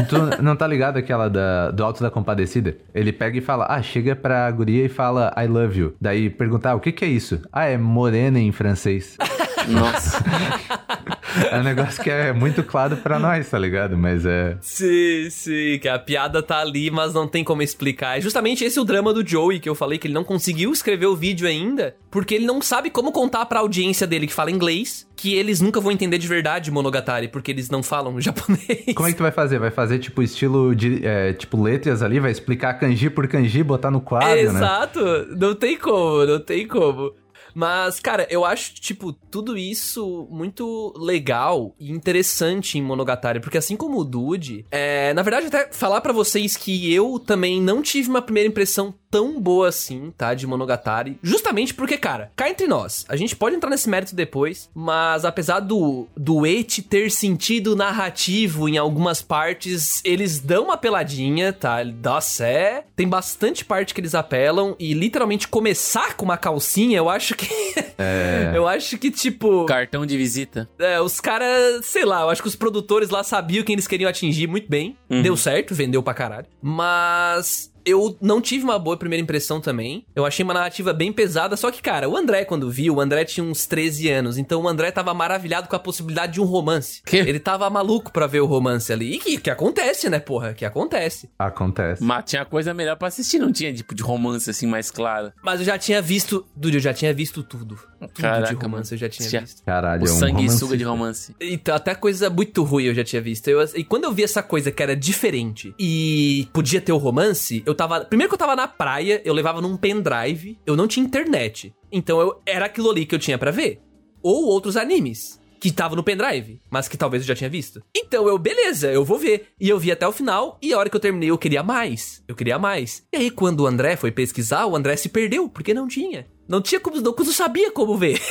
Tu não tá ligado aquela da, do Alto da Compadecida? Ele pega e fala, ah, chega pra guria e fala I love you. Daí perguntar, o que que é isso? Ah, é morena em francês. Nossa. é um negócio que é muito claro pra nós, tá ligado? Mas é... Sim, sim, que a piada tá ali, mas não tem como explicar. É justamente esse o drama do Joey, que eu falei que ele não conseguiu escrever o vídeo ainda, porque ele não sabe como contar pra audiência dele que fala inglês, que eles nunca vão entender de verdade Monogatari, porque eles não falam japonês. Como é que tu vai fazer? Vai fazer, tipo, estilo de... é, tipo, letras ali? Vai explicar kanji por kanji, botar no quadro, né? Exato, não tem como, não tem como. Mas, cara, eu acho, tipo, tudo isso muito legal e interessante em Monogatari, porque assim como o Dude, é, na verdade, até falar pra vocês que eu também não tive uma primeira impressão tão boa assim, tá, de Monogatari, justamente porque, cara, cá entre nós, a gente pode entrar nesse mérito depois, mas apesar do, do et ter sentido narrativo em algumas partes, eles dão uma peladinha, tá, nossa, é, tem bastante parte que eles apelam e literalmente começar com uma calcinha, eu acho que É... eu acho que, tipo. Cartão de visita. É, os caras, sei lá, eu acho que os produtores lá sabiam quem eles queriam atingir muito bem. Uhum. Deu certo, vendeu pra caralho. Mas. Eu não tive uma boa primeira impressão também. Eu achei uma narrativa bem pesada. Só que, cara, o André, quando viu, o André tinha uns 13 anos. Então o André tava maravilhado com a possibilidade de um romance. Que? Ele tava maluco pra ver o romance ali. E que, que acontece, né, porra? Que acontece. Acontece. Mas tinha coisa melhor pra assistir, não tinha tipo de romance assim mais claro. Mas eu já tinha visto. Dude, eu já tinha visto tudo. Tudo de Caraca, romance eu já tinha Já- visto. Caralho, O é um sangue romance. suga de romance. Então, até coisa muito ruim eu já tinha visto. Eu- e quando eu vi essa coisa que era diferente e podia ter o romance, eu tava. Primeiro que eu tava na praia, eu levava num pendrive, eu não tinha internet. Então eu era aquilo ali que eu tinha pra ver. Ou outros animes. Que tava no pendrive, mas que talvez eu já tinha visto. Então eu, beleza, eu vou ver. E eu vi até o final, e a hora que eu terminei, eu queria mais. Eu queria mais. E aí, quando o André foi pesquisar, o André se perdeu, porque não tinha. Não tinha como, não, não sabia como ver.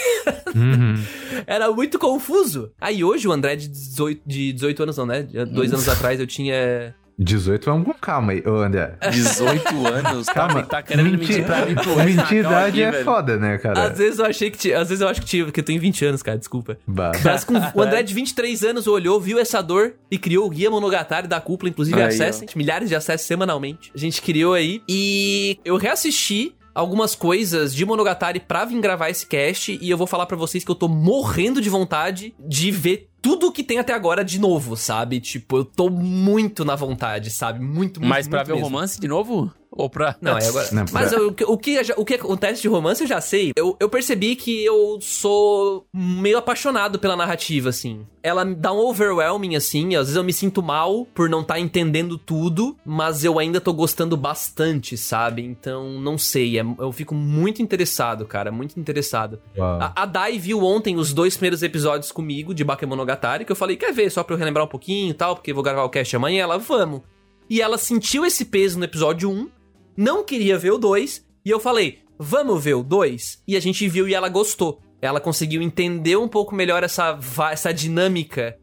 Uhum. Era muito confuso. Aí hoje o André de 18, de 18 anos, não, né? Dois anos atrás eu tinha. 18 vamos com calma aí, ô André. 18 anos, Calma, tá, tá querendo mentir pra mim pro mentir idade é velho. foda, né, cara? Às vezes eu achei que tinha. Às vezes eu acho que tinha, porque eu tenho 20 anos, cara, desculpa. Bah. Mas com o André de 23 anos olhou, viu essa dor e criou o Guia Monogatari da cúpula, inclusive Aí, ó. acessem, milhares de acessos semanalmente. A gente criou aí. E eu reassisti algumas coisas de Monogatari pra vir gravar esse cast e eu vou falar pra vocês que eu tô morrendo de vontade de ver tudo que tem até agora de novo, sabe? Tipo, eu tô muito na vontade, sabe? Muito, muito, Mas pra muito ver o mesmo. romance de novo? Ou pra. Não, é agora. Não, Mas pra- o, que- o, que, o que acontece de romance eu já sei. Eu, eu percebi que eu sou meio apaixonado pela narrativa, assim. Ela me dá um overwhelming, assim. Às vezes eu me sinto mal por não estar entendendo tudo, mas eu ainda tô gostando bastante, sabe? Então, não sei. é- eu fico muito interessado, cara. Muito interessado. Uau. A, a Dai viu ontem os dois primeiros episódios comigo de Bakemonogatari, que eu falei, quer ver, só pra eu relembrar um pouquinho e tal, porque eu vou gravar o cast amanhã. Ela, vamos. E ela sentiu esse peso no episódio 1, não queria ver o 2, e eu falei, vamos ver o 2? E a gente viu e ela gostou. Ela conseguiu entender um pouco melhor essa, essa dinâmica,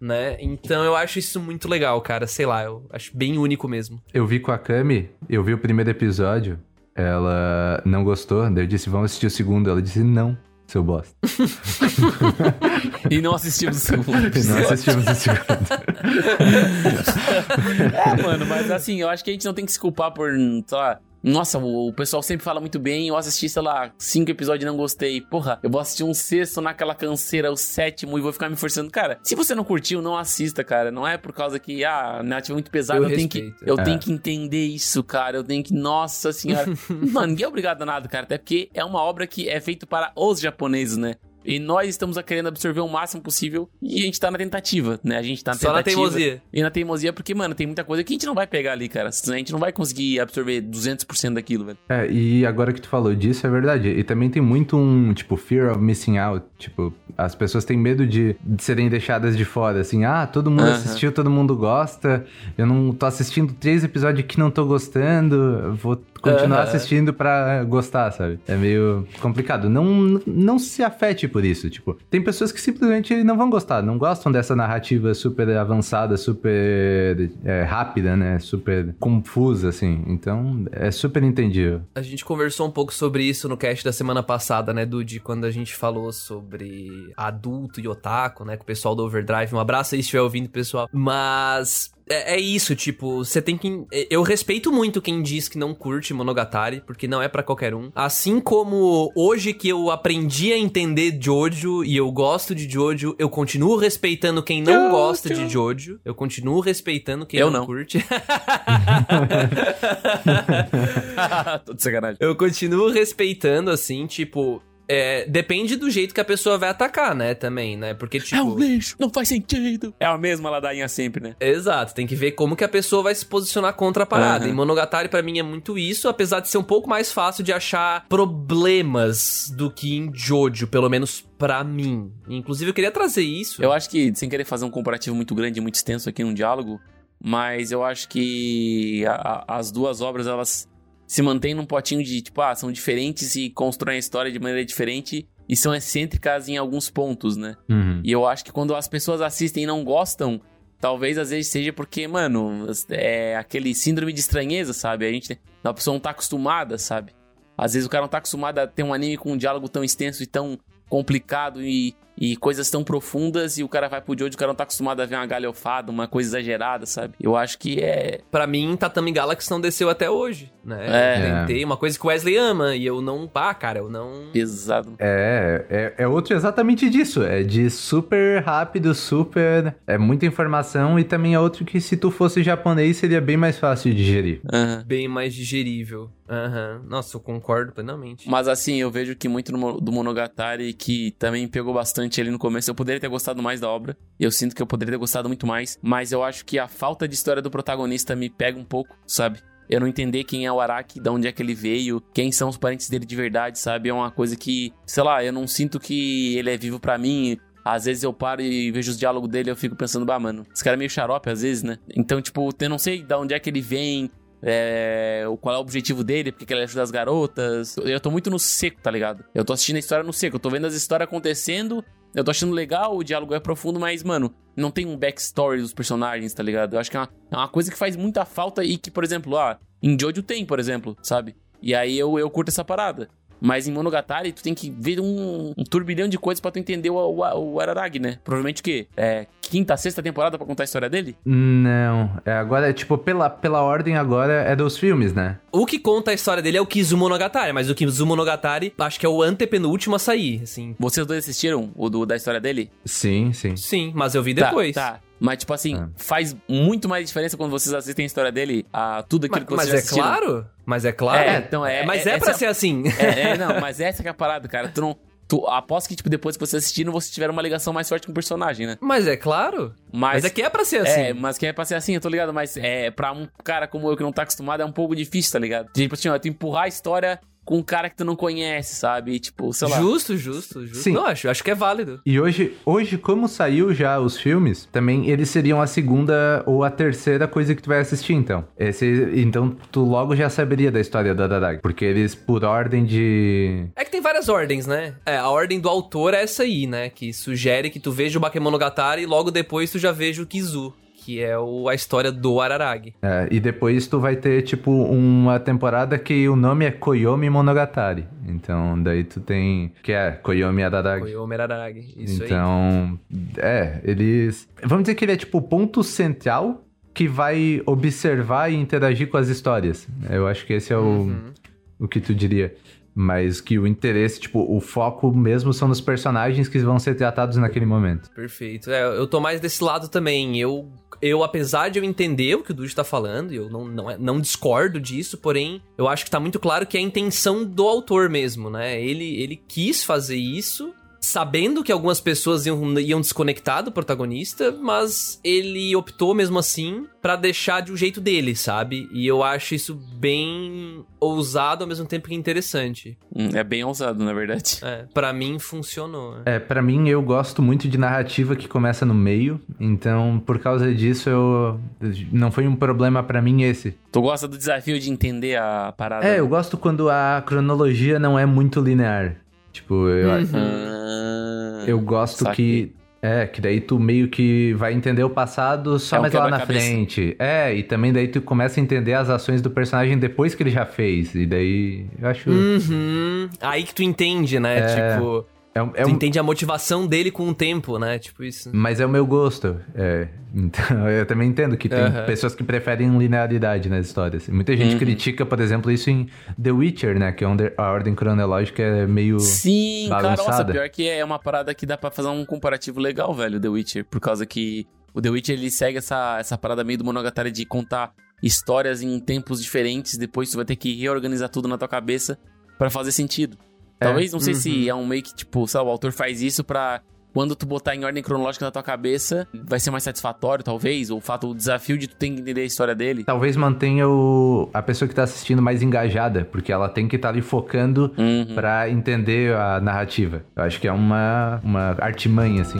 né? Então eu acho isso muito legal, cara. Sei lá, eu acho bem único mesmo. Eu vi com a Kami, eu vi o primeiro episódio, ela não gostou, daí eu disse, vamos assistir o segundo. Ela disse, não, seu bosta. E não assistimos o segundo não assistimos o segundo. É, mano, mas assim, eu acho que a gente não tem que se culpar por, sei lá, Nossa, o, o pessoal sempre fala muito bem. Eu assisti, sei lá, cinco episódios e não gostei. Porra, eu vou assistir um sexto naquela canseira, o sétimo, e vou ficar me forçando. Cara, se você não curtiu, não assista, cara. Não é por causa que, ah, a narrativa é muito pesada. Eu, eu tenho que, eu É. tenho que entender isso, cara. Eu tenho que. Nossa senhora. Mano, ninguém é obrigado a nada, cara. Até porque é uma obra que é feita para os japoneses, né? E nós estamos querendo absorver o máximo possível e a gente tá na tentativa, né? A gente tá na Só na tentativa. teimosia. E na teimosia, porque, mano, tem muita coisa que a gente não vai pegar ali, cara. A gente não vai conseguir absorver 200% daquilo, velho. É, e agora que tu falou disso, é verdade. E também tem muito um, tipo, fear of missing out. Tipo, as pessoas têm medo de, de serem deixadas de fora. Assim, ah, todo mundo Aham. assistiu, todo mundo gosta. Eu não tô assistindo três episódios que não tô gostando. Vou continuar Aham. assistindo pra gostar, sabe? É meio complicado. Não, não se afete por isso. Tipo, tem pessoas que simplesmente não vão gostar. Não gostam dessa narrativa super avançada, super é, rápida, né? Super confusa, assim. Então, é super entendível. A gente conversou um pouco sobre isso no cast da semana passada, né, Dude? Quando a gente falou sobre adulto e otaku, né, com o pessoal do Overdrive. Um abraço aí se estiver ouvindo, pessoal. Mas é, é isso, tipo, você tem que. Eu respeito muito quem diz que não curte Monogatari, porque não é pra qualquer um. Assim como hoje que eu aprendi a entender Jojo e eu gosto de Jojo, eu continuo respeitando quem não Jojo. gosta de Jojo. Eu continuo respeitando quem Eu não, não. curte. Tô de sacanagem. Eu continuo respeitando, assim, tipo. É, depende do jeito que a pessoa vai atacar, né? Também, né? Porque, tipo. É um lixo, não faz sentido. É a mesma ladainha sempre, né? Exato, tem que ver como que a pessoa vai se posicionar contra a parada. Aham. E Monogatari pra mim é muito isso, apesar de ser um pouco mais fácil de achar problemas do que em Jojo, pelo menos pra mim. Inclusive eu queria trazer isso. Eu acho que, sem querer fazer um comparativo muito grande e muito extenso aqui num diálogo, mas eu acho que a- a- as duas obras, elas se mantêm num potinho de, tipo, ah, são diferentes e constroem a história de maneira diferente e são excêntricas em alguns pontos, né? Uhum. E eu acho que quando as pessoas assistem e não gostam, talvez às vezes seja porque, mano, é aquele síndrome de estranheza, sabe? A gente, a pessoa não tá acostumada, sabe? Às vezes o cara não tá acostumado a ter um anime com um diálogo tão extenso e tão complicado e, e coisas tão profundas e o cara vai pro Jojo, o cara não tá acostumado a ver uma galhofada, uma coisa exagerada, sabe? Eu acho que é... Pra mim, Tatami Galaxy não desceu até hoje, né? É. Eu tentei uma coisa que o Wesley ama e eu não. Pá, cara, eu não. pesado. É, é, é outro exatamente disso. É de super rápido, super. É muita informação. E também é outro que, se tu fosse japonês, seria bem mais fácil de digerir. Aham. Bem mais digerível. Aham. Nossa, eu concordo plenamente. Mas assim, eu vejo que muito do Monogatari, que também pegou bastante ali no começo. Eu poderia ter gostado mais da obra. Eu sinto que eu poderia ter gostado muito mais. Mas eu acho que a falta de história do protagonista me pega um pouco, sabe? Eu não entender quem é o Araki, de onde é que ele veio, quem são os parentes dele de verdade, sabe? É uma coisa que, sei lá, eu não sinto que ele é vivo pra mim. Às vezes eu paro e vejo os diálogos dele e eu fico pensando, bah, mano, esse cara é meio xarope às vezes, né? Então, tipo, eu não sei de onde é que ele vem, é, qual é o objetivo dele, porque que ele ajuda as garotas. Eu tô muito no seco, tá ligado? Eu tô assistindo a história no seco, eu tô vendo as histórias acontecendo, eu tô achando legal, o diálogo é profundo, mas, mano, não tem um backstory dos personagens, tá ligado? Eu acho que é uma, é uma coisa que faz muita falta e que, por exemplo, ah, em Jojo tem, por exemplo, sabe? E aí eu, eu curto essa parada. Mas em Monogatari, tu tem que ver um, um turbilhão de coisas pra tu entender o, o, o Araragi, né? Provavelmente o quê? É quinta, sexta temporada pra contar a história dele? Não. É, agora, é tipo, pela, pela ordem agora é dos filmes, né? O que conta a história dele é o Kizumonogatari, mas o Kizumonogatari acho que é o antepenúltimo a sair, assim. Vocês dois assistiram o do, da história dele? Sim, sim. Sim, mas eu vi Tá, depois. Tá, Mas, tipo assim, Ah. faz muito mais diferença quando vocês assistem a história dele a tudo aquilo Mas, que mas vocês já é assistiram. claro, mas é claro. É, então é- Mas é- é, pra essa- ser assim. É, é, não, mas essa que é a parada, cara. Tu não. Tu, aposto que, tipo, depois que vocês assistiram, vocês tiveram uma ligação mais forte com o personagem, né? Mas é claro. Mas. Mas é que é pra ser assim. É, mas quem é pra ser assim, eu tô ligado, mas é, pra um cara como eu que não tá acostumado é um pouco difícil, tá ligado? Tipo assim, ó, tu empurrar a história com um cara que tu não conhece, sabe? E, tipo, sei lá. Justo, justo, justo. Sim. Não, acho, acho que é válido. E hoje, hoje, como saiu já os filmes, também eles seriam a segunda ou a terceira coisa que tu vai assistir, então. Esse, então, tu logo já saberia da história da Dadag. Porque eles, por ordem de. É que tem várias ordens, né? É, a ordem do autor é essa aí, né? Que sugere que tu veja o Bakemonogatari e logo depois tu já veja o Kizu, que é o, a história do Araragi. É, e depois tu vai ter, tipo, uma temporada que o nome é Koyomi Monogatari. Então, daí tu tem. Que é Koyomi. Foi o Araragi. Isso aí. então, é, eles. Vamos dizer que ele é tipo o ponto central que vai observar e interagir com as histórias. Eu acho que esse é o, Uhum. o que tu diria. Mas que o interesse, tipo, o foco mesmo são nos personagens que vão ser tratados naquele momento. Perfeito. É, eu tô mais desse lado também. Eu, eu apesar de eu entender o que o Dude tá falando, eu não, não, é- não discordo disso, porém, eu acho que tá muito claro que é a intenção do autor mesmo, né? Ele, ele quis fazer isso. Sabendo que algumas pessoas iam, iam desconectar do protagonista, mas ele optou mesmo assim pra deixar de um jeito dele, sabe? E eu acho isso bem ousado ao mesmo tempo que interessante. Hum, É bem ousado, na verdade. É, para mim funcionou. né? É, para mim, eu gosto muito de narrativa que começa no meio, então, por causa disso, eu... Não foi um problema pra mim esse. Tu gosta do desafio de entender a parada? É, eu gosto quando a cronologia não é muito linear. Tipo, eu, Ah, eu gosto saquei. que. É, que daí tu meio que vai entender o passado só É um mais lá na quebra-cabeça. frente. É, e também daí tu começa a entender as ações do personagem depois que ele já fez. E daí eu acho. Uhum. Aí que tu entende, né? É. Tipo, É, é um- entende a motivação dele com o tempo, né? Tipo isso. Mas é o meu gosto. É. Então, eu também entendo que tem Aham. pessoas que preferem linearidade nas histórias. Muita gente Uhum. critica, por exemplo, isso em The Witcher, né? Que é a ordem cronológica é meio. Sim, cara, nossa, pior que é uma parada que dá pra fazer um comparativo legal, velho, The Witcher. Por causa que o The Witcher, ele segue essa, essa parada meio do Monogatari de contar histórias em tempos diferentes, depois tu vai ter que reorganizar tudo na tua cabeça pra fazer sentido. É, Talvez, não sei uhum. se é um meio que, tipo, sei lá, o autor faz isso pra... Quando tu botar em ordem cronológica na tua cabeça, vai ser mais satisfatório, talvez. Ou o fato, o desafio de tu ter que entender a história dele. Talvez mantenha o... a pessoa que tá assistindo mais engajada, porque ela tem que estar ali focando Uhum. pra entender a narrativa. Eu acho que é uma, uma artimanha, assim.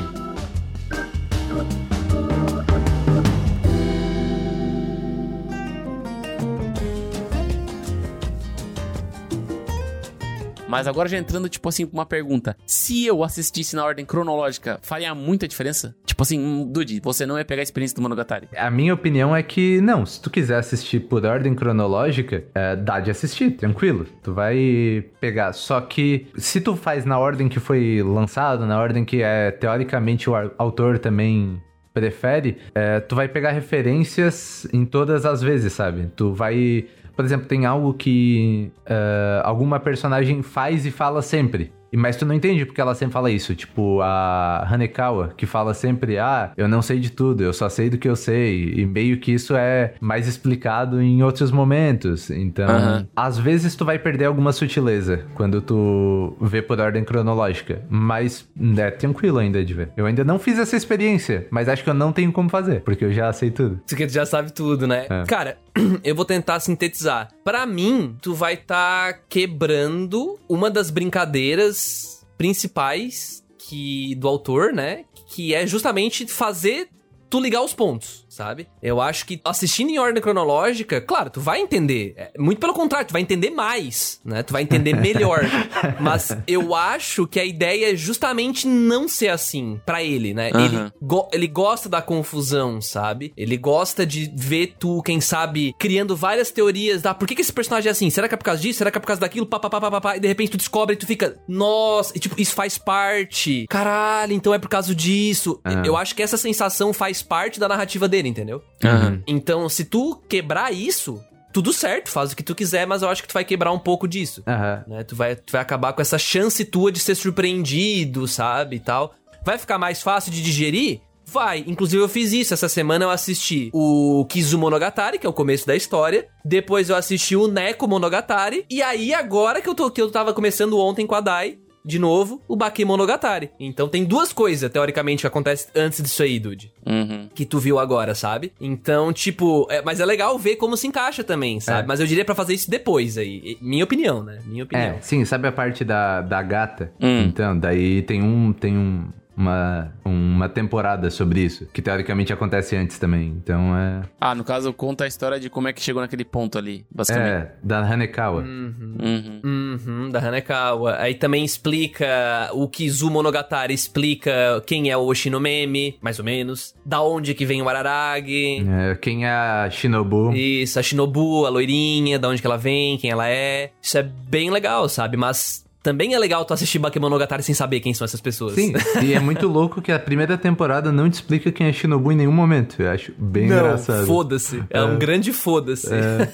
Mas agora já entrando, tipo assim, uma pergunta. Se eu assistisse na ordem cronológica, faria muita diferença? Tipo assim, hum, Dude, você não ia pegar a experiência do Monogatari. A minha opinião é que, não, se tu quiser assistir por ordem cronológica, é, dá de assistir, tranquilo. Tu vai pegar. Só que se tu faz na ordem que foi lançado, na ordem que é teoricamente o autor também prefere, é, tu vai pegar referências em todas as vezes, sabe? Tu vai. Por exemplo, tem algo que é, alguma personagem faz e fala sempre. Mas tu não entende porque ela sempre fala isso. Tipo, a Hanekawa, que fala sempre, ah, eu não sei de tudo, eu só sei do que eu sei. E meio que isso é mais explicado em outros momentos. Então, Aham. às vezes tu vai perder alguma sutileza quando tu vê por ordem cronológica. Mas é tranquilo ainda de ver. Eu ainda não fiz essa experiência, mas acho que eu não tenho como fazer, porque eu já sei tudo. Porque tu já sabe tudo, né? É. Cara, eu vou tentar sintetizar. Pra mim, tu vai estar quebrando uma das brincadeiras principais que do autor, né? Que é justamente fazer tu ligar os pontos, sabe? Eu acho que assistindo em ordem cronológica, claro, tu vai entender. É, Muito pelo contrário, tu vai entender mais, né? Tu vai entender melhor. Mas eu acho que a ideia é justamente não ser assim pra ele, né? Ele Aham. go- ele gosta da confusão, sabe? Ele gosta de ver tu, quem sabe, criando várias teorias da por que, que esse personagem é assim? Será que é por causa disso? Será que é por causa daquilo? Pá, pá, pá, pá, pá, e de repente tu descobre e tu fica, nossa, e tipo, isso faz parte. Caralho, então é por causa disso. Ah. Eu acho que essa sensação faz parte da narrativa dele, entendeu? Aham. Então, se tu quebrar isso, tudo certo, faz o que tu quiser, mas eu acho que tu vai quebrar um pouco disso Aham. né? Tu vai, tu vai acabar com essa chance tua de ser surpreendido, sabe, e tal. Vai ficar mais fácil de digerir? Vai. Inclusive eu fiz isso. Essa semana eu assisti o Kizu Monogatari, que é o começo da história. Depois eu assisti o Neko Monogatari. E aí agora que eu, tô, que eu tava começando ontem com a Dai, de novo, o Baki Monogatari. Então tem duas coisas, teoricamente, que acontecem antes disso aí, dude Uhum. que tu viu agora, sabe? Então, tipo, é- mas é legal ver como se encaixa também, sabe? É. Mas eu diria pra fazer isso depois aí. Minha opinião, né? Minha opinião. É, sim, sabe a parte da, da gata? Hum. Então, daí tem um. Tem um. Uma, uma temporada sobre isso, que teoricamente acontece antes também. Então é. Ah, no caso, conta a história de como é que chegou naquele ponto ali, basicamente. É, da Hanekawa. Uhum. Uhum. Uhum, da Hanekawa. Aí também explica o Kizu Monogatari explica quem é o Oshinomemi, mais ou menos. Da onde que vem o Araragi. É, quem é a Shinobu? Isso, a Shinobu, a loirinha, da onde que ela vem, quem ela é. Isso é bem legal, sabe? Mas também é legal tu assistir Bakemonogatari sem saber quem são essas pessoas. Sim, e é muito louco que a primeira temporada não te explica quem é Shinobu em nenhum momento. Eu acho bem engraçado. Foda-se. É, um grande foda-se. É.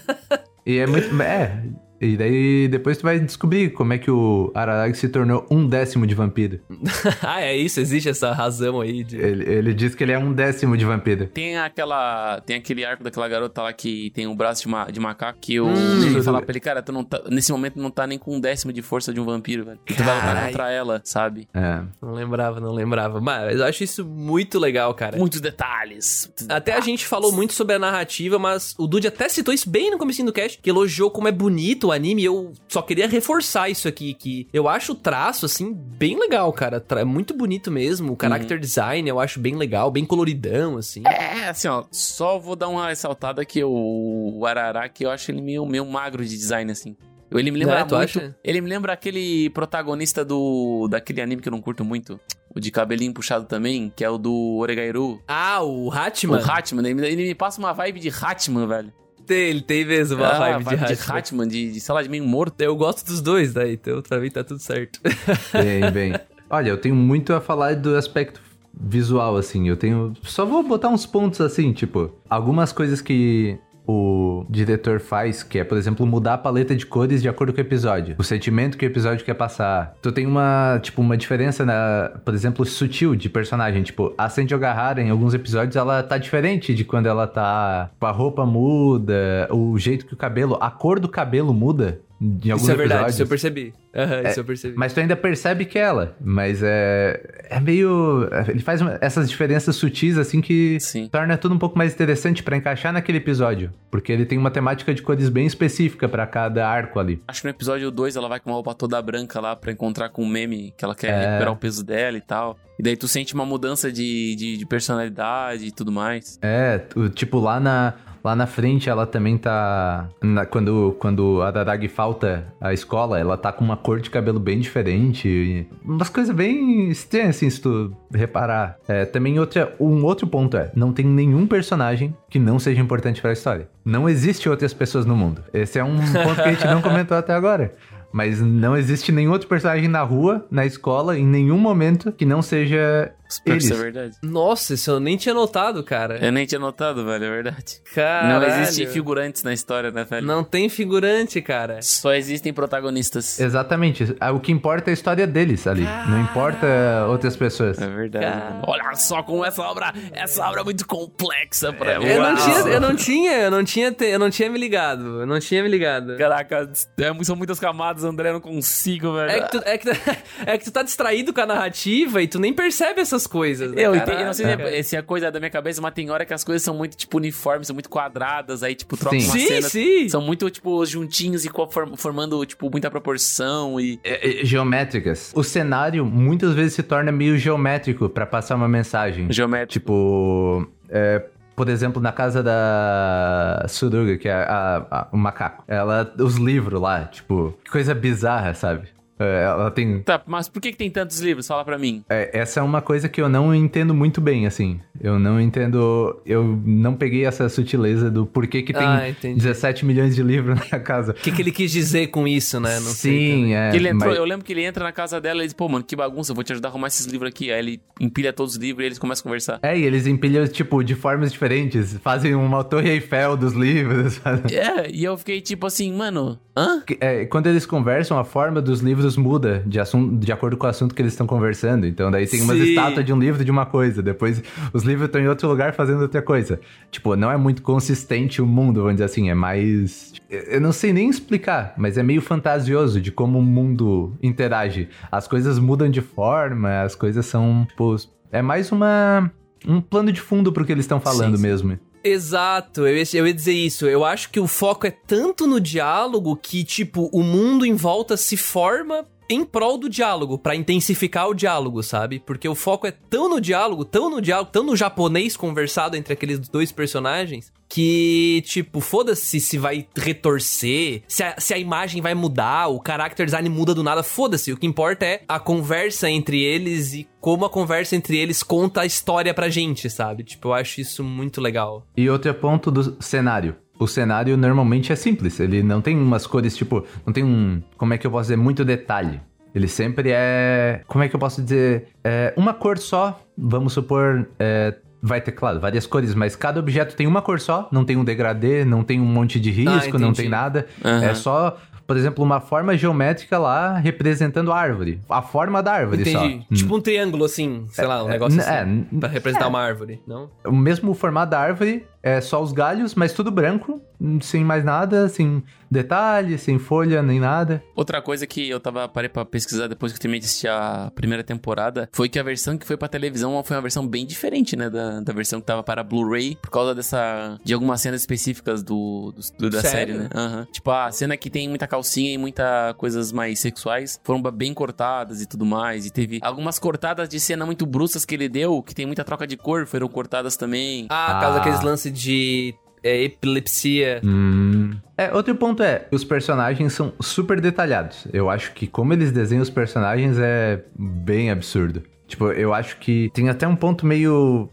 E é muito. É, e daí depois tu vai descobrir como é que o Araragi se tornou um décimo de vampiro. ah, é isso? Existe essa razão aí de. Ele, ele diz que ele é um décimo de vampiro. Tem aquela. Tem aquele arco daquela garota lá que tem um braço de, ma, de macaco que eu hum, falar pra ele, cara, tu não tá. Nesse momento não tá nem com um décimo de força de um vampiro, velho. Tu vai lutar contra ela, sabe? É. Não lembrava, não lembrava. Mas eu acho isso muito legal, cara. Muitos detalhes. Muitos até detalhes. a gente falou muito sobre a narrativa, mas o Dude até citou isso bem no começo do cast, que elogiou como é bonito o anime. Eu só queria reforçar isso aqui, que eu acho o traço, assim, bem legal, cara. É muito bonito mesmo. O character uhum. design eu acho bem legal, bem coloridão, assim. É, assim, ó, só vou dar uma ressaltada que o Araraki, eu acho ele meio, meio magro de design, assim. Ele me lembra é, muito. Acha? Ele me lembra aquele protagonista do. daquele anime que eu não curto muito. O de cabelinho puxado também, que é o do Oregairu. Ah, o Hatman? O Hatman. Ele, ele me passa uma vibe de Hatman, velho. Tem, ele tem mesmo uma ah, vibe, vibe de Hatman. De Hatman, de, de, sei lá, de meio morto. Eu gosto dos dois, daí, né? então pra mim tá tudo certo. Bem, bem. Olha, eu tenho muito a falar do aspecto visual, assim. Eu tenho. Só vou botar uns pontos assim, tipo, algumas coisas que o diretor faz, que é, por exemplo, mudar a paleta de cores de acordo com o episódio. O sentimento que o episódio quer passar. Tu tem uma, tipo, uma diferença, na, por exemplo, sutil de personagem. Tipo, a Sandy Ogahara, em alguns episódios, ela tá diferente de quando ela tá... A roupa muda, o jeito que o cabelo... A cor do cabelo muda em alguns isso é verdade, episódios. isso eu percebi. Uhum, é, isso eu percebi. Mas tu ainda percebe que é ela. Mas é. É meio. Ele faz essas diferenças sutis, assim, que Sim. torna tudo um pouco mais interessante para encaixar naquele episódio. Porque ele tem uma temática de cores bem específica para cada arco ali. Acho que no episódio 2 ela vai com uma roupa toda branca lá para encontrar com o meme que ela quer é... recuperar o peso dela e tal. E daí tu sente uma mudança de, de, de personalidade e tudo mais. É, tipo lá na Lá na frente ela também tá. Na, quando, quando a Darag falta a escola, ela tá com uma cor de cabelo bem diferente. Umas coisas bem estranhas, assim, se tu reparar. É, também outra, um outro ponto é: não tem nenhum personagem que não seja importante para a história. Não existe outras pessoas no mundo. Esse é um ponto que a gente não comentou até agora. Mas não existe nenhum outro personagem na rua, na escola, em nenhum momento que não seja eles. Isso é verdade. Nossa, isso eu nem tinha notado, cara. Eu nem tinha notado, velho, é verdade. Caralho. Não existem figurantes na história, né, velho? Não tem figurante, cara. Só existem protagonistas. Exatamente. O que importa é a história deles ali. Caralho. Não importa outras pessoas. É verdade. Olha só como essa obra, essa obra é muito complexa pra é, mim. Eu não, tinha, eu não tinha, eu não tinha, eu não tinha me ligado. Eu não tinha me ligado. Caraca, é, são muitas camadas, André, eu não consigo, velho. É que, tu, é, que, é que tu tá distraído com a narrativa e tu nem percebe essas coisas. Né, eu, entendi, eu não sei é. se é coisa da minha cabeça, mas tem hora que as coisas são muito, tipo, uniformes, são muito quadradas, aí, tipo, trocam uma sim, cena. Sim, São muito, tipo, juntinhos e formando, tipo, muita proporção e... É, é, geométricas. O cenário, muitas vezes, se torna meio geométrico para passar uma mensagem. Geométrico. Tipo... É, por exemplo, na casa da Suruga, que é a, a, o macaco, ela, os livros lá, tipo, que coisa bizarra, sabe? É, ela tem. Tá, mas por que, que tem tantos livros? Fala pra mim. É, essa é uma coisa que eu não entendo muito bem, assim. Eu não entendo. Eu não peguei essa sutileza do porquê que tem ah, 17 milhões de livros na casa. O que, que ele quis dizer com isso, né? Não Sim, é. ele entrou, mas... Eu lembro que ele entra na casa dela e diz: pô, mano, que bagunça, eu vou te ajudar a arrumar esses livros aqui. Aí ele empilha todos os livros e eles começam a conversar. É, e eles empilham, tipo, de formas diferentes. Fazem uma torre Eiffel dos livros. É, e eu fiquei tipo assim, mano, hã? É, quando eles conversam, a forma dos livros muda de, assunto, de acordo com o assunto que eles estão conversando. Então, daí tem umas Sim. estátuas de um livro de uma coisa, depois os livros estão em outro lugar fazendo outra coisa. Tipo, não é muito consistente o mundo, vamos dizer assim, é mais. Eu não sei nem explicar, mas é meio fantasioso de como o mundo interage. As coisas mudam de forma, as coisas são, tipo. É mais uma. Um plano de fundo pro que eles estão falando sim, sim. mesmo. Exato, eu, eu ia dizer isso. Eu acho que o foco é tanto no diálogo que, tipo, o mundo em volta se forma em prol do diálogo, para intensificar o diálogo, sabe? Porque o foco é tão no diálogo, tão no diálogo, tão no japonês conversado entre aqueles dois personagens, que, tipo, foda-se se vai retorcer, se a, se a imagem vai mudar, o character design muda do nada, foda-se. O que importa é a conversa entre eles e como a conversa entre eles conta a história pra gente, sabe? Tipo, eu acho isso muito legal. E outro ponto do cenário o cenário normalmente é simples. Ele não tem umas cores, tipo, não tem um. Como é que eu posso dizer? Muito detalhe. Ele sempre é. Como é que eu posso dizer? É uma cor só. Vamos supor. É, vai ter, claro, várias cores, mas cada objeto tem uma cor só, não tem um degradê, não tem um monte de risco, não entendi. tem nada. Aham. É só, por exemplo, uma forma geométrica lá representando a árvore. A forma da árvore só. Entendi. Hum. Tipo um triângulo, assim, sei lá, um negócio é, assim. é, Pra representar uma árvore, não? O mesmo formato da árvore, é só os galhos, mas tudo branco, sem mais nada, sem detalhe, sem folha, nem nada. Outra coisa que eu tava parei pra pesquisar depois que eu terminei de assistir a primeira temporada foi que a versão que foi pra televisão foi uma versão bem diferente, né? Da, da versão que tava para Blu-ray, por causa dessa. de algumas cenas específicas do, do- do- da Sério? série, né? Aham. Tipo, a cena que tem muita calcinha e muita coisas mais sexuais foram bem cortadas e tudo mais. E teve algumas cortadas de cena muito bruscas que ele deu, que tem muita troca de cor, foram cortadas também. Ah, por causa daqueles lances de é, epilepsia. Hum. É, outro ponto é, os personagens são super detalhados. Eu acho que como eles desenham os personagens é bem absurdo. Tipo, eu acho que tem até um ponto meio.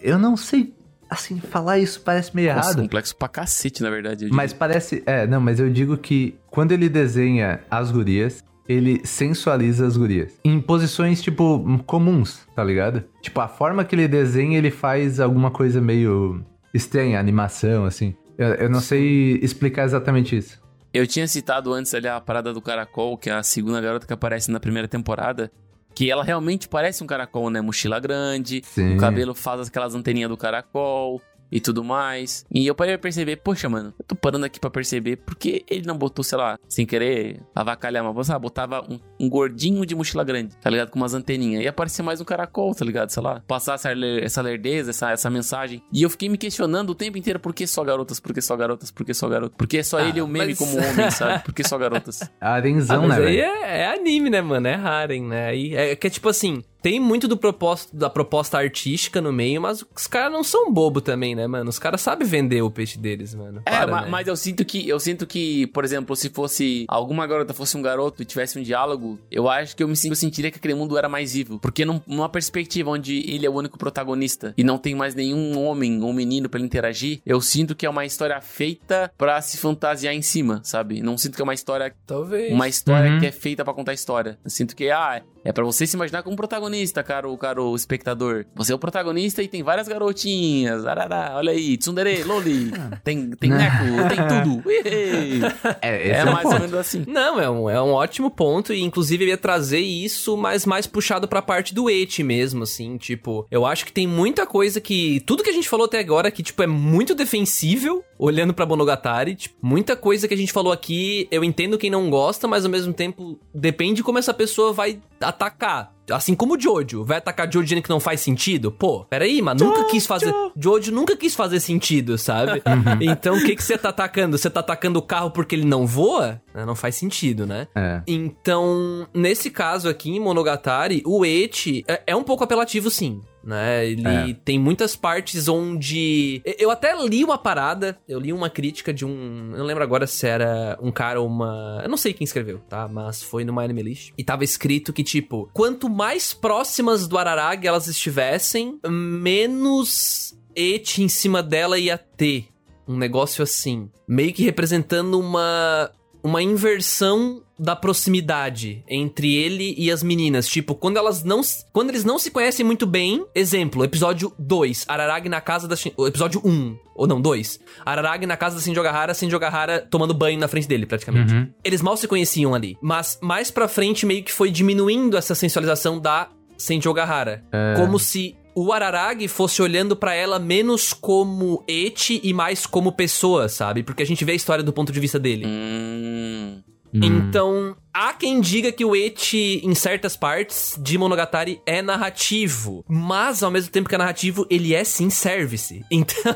Eu não sei. Assim, falar isso parece meio Nossa, errado. complexo pra cacete, na verdade. Mas parece. É, não, mas eu digo que quando ele desenha as gurias, ele sensualiza as gurias. Em posições, tipo, comuns, tá ligado? Tipo, a forma que ele desenha, ele faz alguma coisa meio estranha, animação, assim. Eu, eu não sei explicar exatamente isso. Eu tinha citado antes ali a parada do caracol, que é a segunda garota que aparece na primeira temporada. Que ela realmente parece um caracol, né? Mochila grande, Sim. o cabelo faz aquelas anteninhas do caracol e tudo mais. E eu parei pra perceber, poxa, mano, eu tô parando aqui pra perceber por que ele não botou, sei lá, sem querer avacalhar, mas ah, botava um, um gordinho de mochila grande, tá ligado? Com umas anteninhas. E aparecia mais um caracol, tá ligado? Sei lá, passar essa, essa lerdeza, essa, essa mensagem. E eu fiquei me questionando o tempo inteiro por que só garotas, por que só garotas, por que só garotas? Por que só Ah, ele é o meme mas- como homem, sabe? Por que só garotas? Ah, mas né, aí é, é anime, né, mano? É Harem, né? Aí é que é tipo assim, tem muito do propósito, da proposta artística no meio, mas os caras não são bobo também, né, mano? Os caras sabem vender o peixe deles, mano. É, Para, ma- né? mas eu sinto que eu sinto que, por exemplo, se fosse alguma garota fosse um garoto e tivesse um diálogo, eu acho que eu me eu sentiria que aquele mundo era mais vivo, porque num- numa perspectiva onde ele é o único protagonista e não tem mais nenhum homem ou menino pra ele interagir, eu sinto que é uma história feita pra se fantasiar em cima, sabe? Não sinto que é uma história Talvez. uma história Uhum. que é feita pra contar história. Eu sinto que ah, é pra você se imaginar como protagonista, caro, caro espectador. Você é o protagonista e tem várias garotinhas. Arará, olha aí, tsundere, loli. Tem, tem neco, tem tudo. É, É é, mais ou menos assim. Não, é um, é um ótimo ponto e inclusive eu ia trazer isso, mas mais puxado pra parte do et mesmo, assim, tipo, eu acho que tem muita coisa que, tudo que a gente falou até agora que, tipo, é muito defensível, olhando pra Monogatari, tipo, muita coisa que a gente falou aqui, eu entendo quem não gosta, mas ao mesmo tempo, depende de como essa pessoa vai atacar. Assim como o Jojo, vai atacar Jojo dizendo que não faz sentido? Pô, peraí, mas nunca quis fazer. Jojo nunca quis fazer sentido, sabe? então o que, que você tá atacando? Você tá atacando o carro porque ele não voa? Ah, Não faz sentido, né? É. Então, nesse caso aqui em Monogatari, o Eti é, é um pouco apelativo, sim. Né? Ele É. tem muitas partes onde. Eu até li uma parada, eu li uma crítica de um. Eu não lembro agora se era um cara ou uma. Eu não sei quem escreveu, tá? Mas foi no Anime List. E tava escrito que, tipo, quanto mais próximas do Araragi elas estivessem, menos Eti em cima dela ia ter. Um negócio assim. Meio que representando uma. Uma inversão da proximidade entre ele e as meninas. Tipo, quando elas não. Quando eles não se conhecem muito bem. Exemplo, episódio 2, Araragi na casa da. Shin- Episódio 1. Ou não, 2. Araragi na casa da Shinjogahara, Shinjogahara tomando banho na frente dele, praticamente. Uhum. Eles mal se conheciam ali. Mas mais pra frente, meio que foi diminuindo essa sensualização da Senjogahara. Como se o Araragi fosse olhando pra ela menos como Eti e mais como pessoa, sabe? Porque a gente vê a história do ponto de vista dele. Hum. Então, há quem diga que o Eti, em certas partes de Monogatari, é narrativo. Mas, ao mesmo tempo que é narrativo, ele é sim service. Então,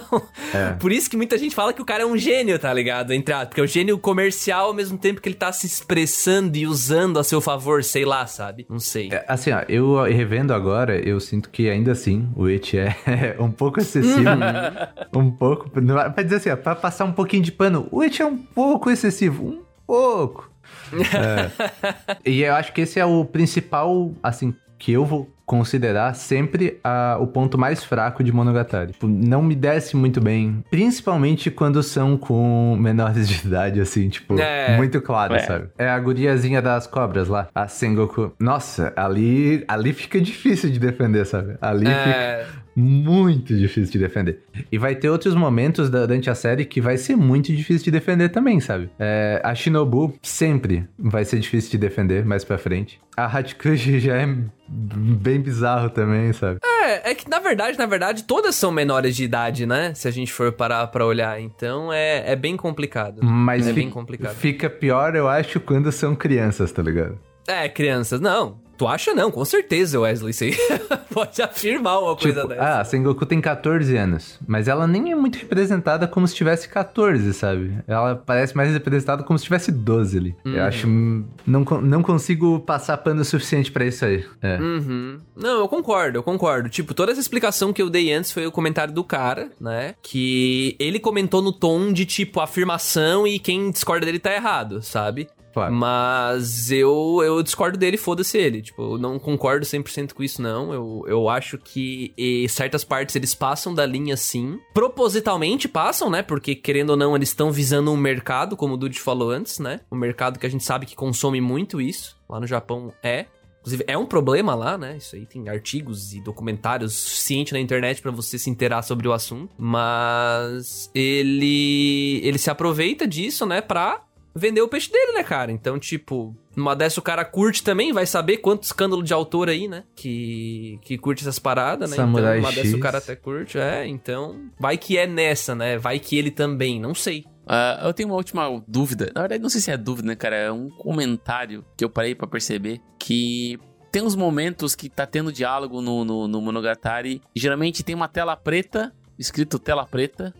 É. por isso que muita gente fala que o cara é um gênio, tá ligado? Entre porque é um gênio comercial ao mesmo tempo que ele tá se expressando e usando a seu favor, sei lá, sabe? Não sei. É, Assim, ó, eu revendo agora, eu sinto que ainda assim o It é um pouco excessivo. um pouco. Pra dizer assim, ó, pra passar um pouquinho de pano, o It é um pouco excessivo. Um pouco. É. E eu acho que esse é o principal, assim, que eu vou considerar sempre a, o ponto mais fraco de Monogatari. Tipo, não me desce muito bem, principalmente quando são com menores de idade, assim, tipo, É. muito claro, É. sabe? É a guriazinha das cobras lá, a Sengoku. Nossa, ali, ali fica difícil de defender, sabe? Ali fica É, muito difícil de defender. E vai ter outros momentos da- durante a série que vai ser muito difícil de defender também, sabe? É, a Shinobu sempre vai ser difícil de defender mais pra frente. A Hachikuji já é bem bizarro também, sabe? é, é que na verdade, na verdade, todas são menores de idade, né? Se a gente for parar pra olhar. Então é, é bem complicado. Mas é bem complicado. fica pior, eu acho, quando são crianças, tá ligado? É, crianças, não. Tu acha não, com certeza, Wesley. Você pode afirmar uma coisa Tipo, dessa. ah, a Sengoku tem 14 anos, mas ela nem é muito representada como se tivesse 14, sabe? Ela parece mais representada como se tivesse 12 ali. Uhum. Eu acho. Não, não consigo passar pano suficiente pra isso aí. É. Uhum. Não, eu concordo, eu concordo. Tipo, toda essa explicação que eu dei antes foi o comentário do cara, né? Que ele comentou no tom de, tipo, afirmação e quem discorda dele tá errado, sabe? Claro. Mas eu, eu discordo dele, foda-se ele. Tipo, eu não concordo 100% com isso, não. Eu, eu acho que certas partes eles passam da linha sim. Propositalmente passam, né? Porque, querendo ou não, eles estão visando um mercado, como o Dude falou antes, né? Um mercado que a gente sabe que consome muito isso. Lá no Japão é. Inclusive, é um problema lá, né? Isso aí tem artigos e documentários suficientes na internet pra você se inteirar sobre o assunto. Mas ele ele se aproveita disso, né, pra vender o peixe dele, né, cara? Então, tipo, numa dessa o cara curte também, vai saber quanto escândalo de autor aí, né? Que, que curte essas paradas, né? Samurai então, numa dessa o X. cara até curte, é. Então, vai que é nessa, né? Vai que ele também, não sei. Ah, eu tenho uma última dúvida. Na verdade, não sei se é dúvida, né, cara? É um comentário que eu parei pra perceber que tem uns momentos que tá tendo diálogo no, no, no Monogatari. E geralmente tem uma tela preta, escrito tela preta,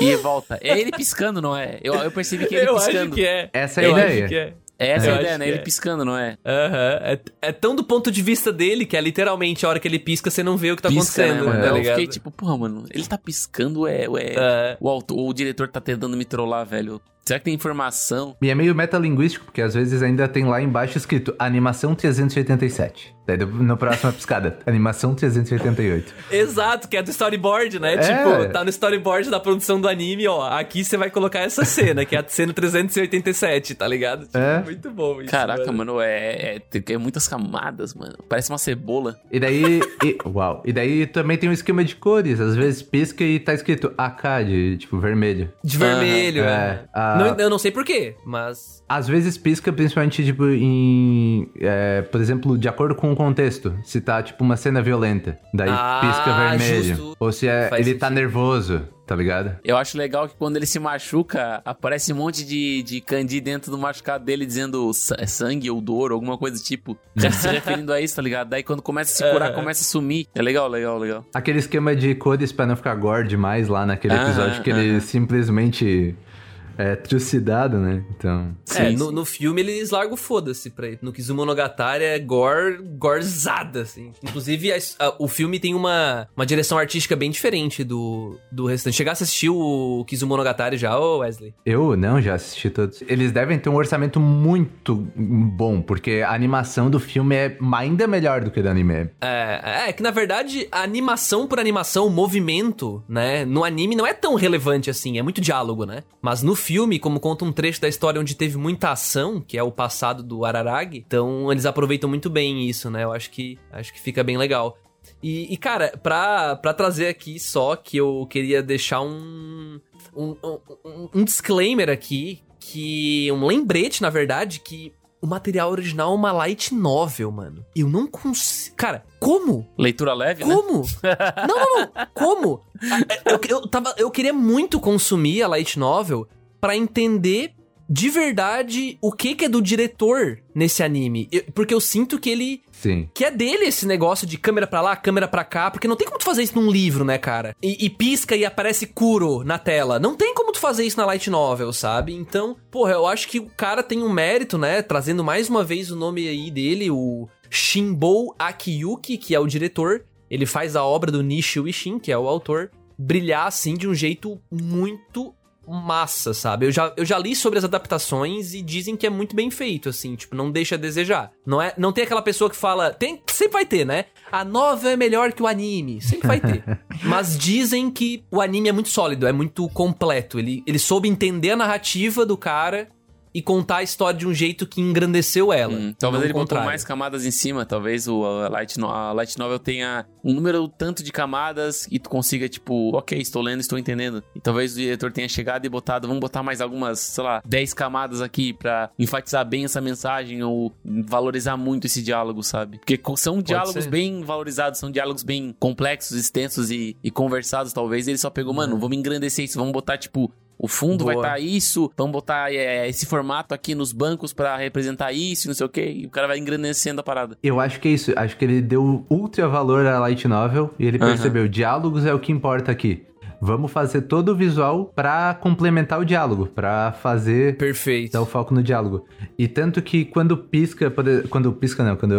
e volta. É ele piscando, não é? Eu, eu percebi que é ele eu piscando. acho que é. Essa é a eu ideia. acho que é. É essa Eu a ideia, né? Ele é. piscando, não é? Aham. É, é tão do ponto de vista dele que é literalmente a hora que ele pisca, você não vê o que tá Pisca, acontecendo, né, mano? tá eu ligado? fiquei tipo, porra, mano, ele tá piscando, é. é É. o, autor, o diretor tá tentando me trollar, velho. Será que tem informação? E é meio metalinguístico, porque às vezes ainda tem lá embaixo escrito animação 387. Daí no próximo piscada, animação 388. Exato, que é do storyboard, né? É. Tipo, tá no storyboard da produção do anime, ó. Aqui você vai colocar essa cena, que é a cena 387, tá ligado? Tipo, É. Muito bom isso. Caraca, mano, é, é, tem- é muitas camadas, mano. Parece uma cebola. E daí. e- uau. E daí também tem um esquema de cores. Às vezes pisca e tá escrito AK, de tipo vermelho. De vermelho, é. é. Ah. Não, eu não sei porquê, mas. Às vezes pisca, principalmente, tipo, em. é, por exemplo, de acordo com o contexto. Se tá, tipo, uma cena violenta. Daí Ah, pisca vermelho. justo. Ou se é, Faz ele tá sentido. nervoso, tá ligado? Eu acho legal que quando ele se machuca, aparece um monte de, de kanji dentro do machucado dele dizendo é sangue ou dor, alguma coisa do tipo. Já se referindo a isso, tá ligado? Daí quando começa a se curar, começa a sumir. É legal, legal, legal. Aquele esquema de cores pra não ficar gore demais lá naquele Aham, episódio que ele simplesmente é trucidado, né? Então. é, Sim, no, sim. no filme eles largam o foda-se pra ele. No Kizumonogatari é gore, gorzada, assim. Inclusive, a- a- o filme tem uma, uma direção artística bem diferente do, do restante. Chegasse a assistir o Kizumonogatari já, ô Wesley? Eu não, já assisti todos. Eles devem ter um orçamento muito bom, porque a animação do filme é ainda melhor do que do anime. É, é que na verdade a animação por animação, o movimento, né, no anime não é tão relevante assim, é muito diálogo, né? Mas no filme, como conta um trecho da história onde teve muita ação, que é o passado do Araragi, então eles aproveitam muito bem isso, né? Eu acho que acho que fica bem legal. E, e, cara, pra, pra trazer aqui só que eu queria deixar um, um, um, um disclaimer aqui, que um lembrete, na verdade, que o material original é uma light novel, mano. Eu não consigo. Cara, como? Leitura leve, né? Como? não, não, não. Como? Eu, eu, tava, eu queria muito consumir a light novel pra entender de verdade o que, que é do diretor nesse anime. Eu- porque eu sinto que ele Sim. que é dele esse negócio de câmera pra lá, câmera pra cá, porque não tem como tu fazer isso num livro, né, cara? E, e pisca e aparece Kuro na tela. Não tem como tu fazer isso na light novel, sabe? Então, porra, eu acho que o cara tem um mérito, né? Trazendo mais uma vez o nome aí dele, o Shinbou Akiyuki, que é o diretor. Ele faz a obra do Nishio Ishin, que é o autor, brilhar assim de um jeito muito massa, sabe? Eu já, eu já li sobre as adaptações e dizem que é muito bem feito, assim, tipo, não deixa a desejar. Não, é, não tem aquela pessoa que fala. Tem, sempre vai ter, né? A nova é melhor que o anime. Sempre vai ter. Mas dizem que o anime é muito sólido, é muito completo. Ele, ele soube entender a narrativa do cara e contar a história de um jeito que engrandeceu ela. Hum, talvez ele botou mais camadas em cima, talvez o a Light, a Light Novel tenha um número tanto de camadas e tu consiga, tipo, ok, estou lendo, estou entendendo. E talvez o diretor tenha chegado e botado, vamos botar mais algumas, sei lá, 10 camadas aqui pra enfatizar bem essa mensagem ou valorizar muito esse diálogo, sabe? Porque são diálogos bem valorizados, são diálogos bem complexos, extensos e, e conversados, talvez. Ele só pegou, mano, uhum. vamos engrandecer isso, vamos botar, tipo, o fundo Boa. vai estar tá isso, vamos botar é, esse formato aqui nos bancos para representar isso, não sei o que, e o cara vai engrandecendo a parada. Eu acho que é isso, acho que ele deu ultra valor à light novel e ele percebeu, uhum. diálogos é o que importa aqui. Vamos fazer todo o visual para complementar o diálogo, para fazer perfeito dar o foco no diálogo. E tanto que quando pisca, quando pisca não, quando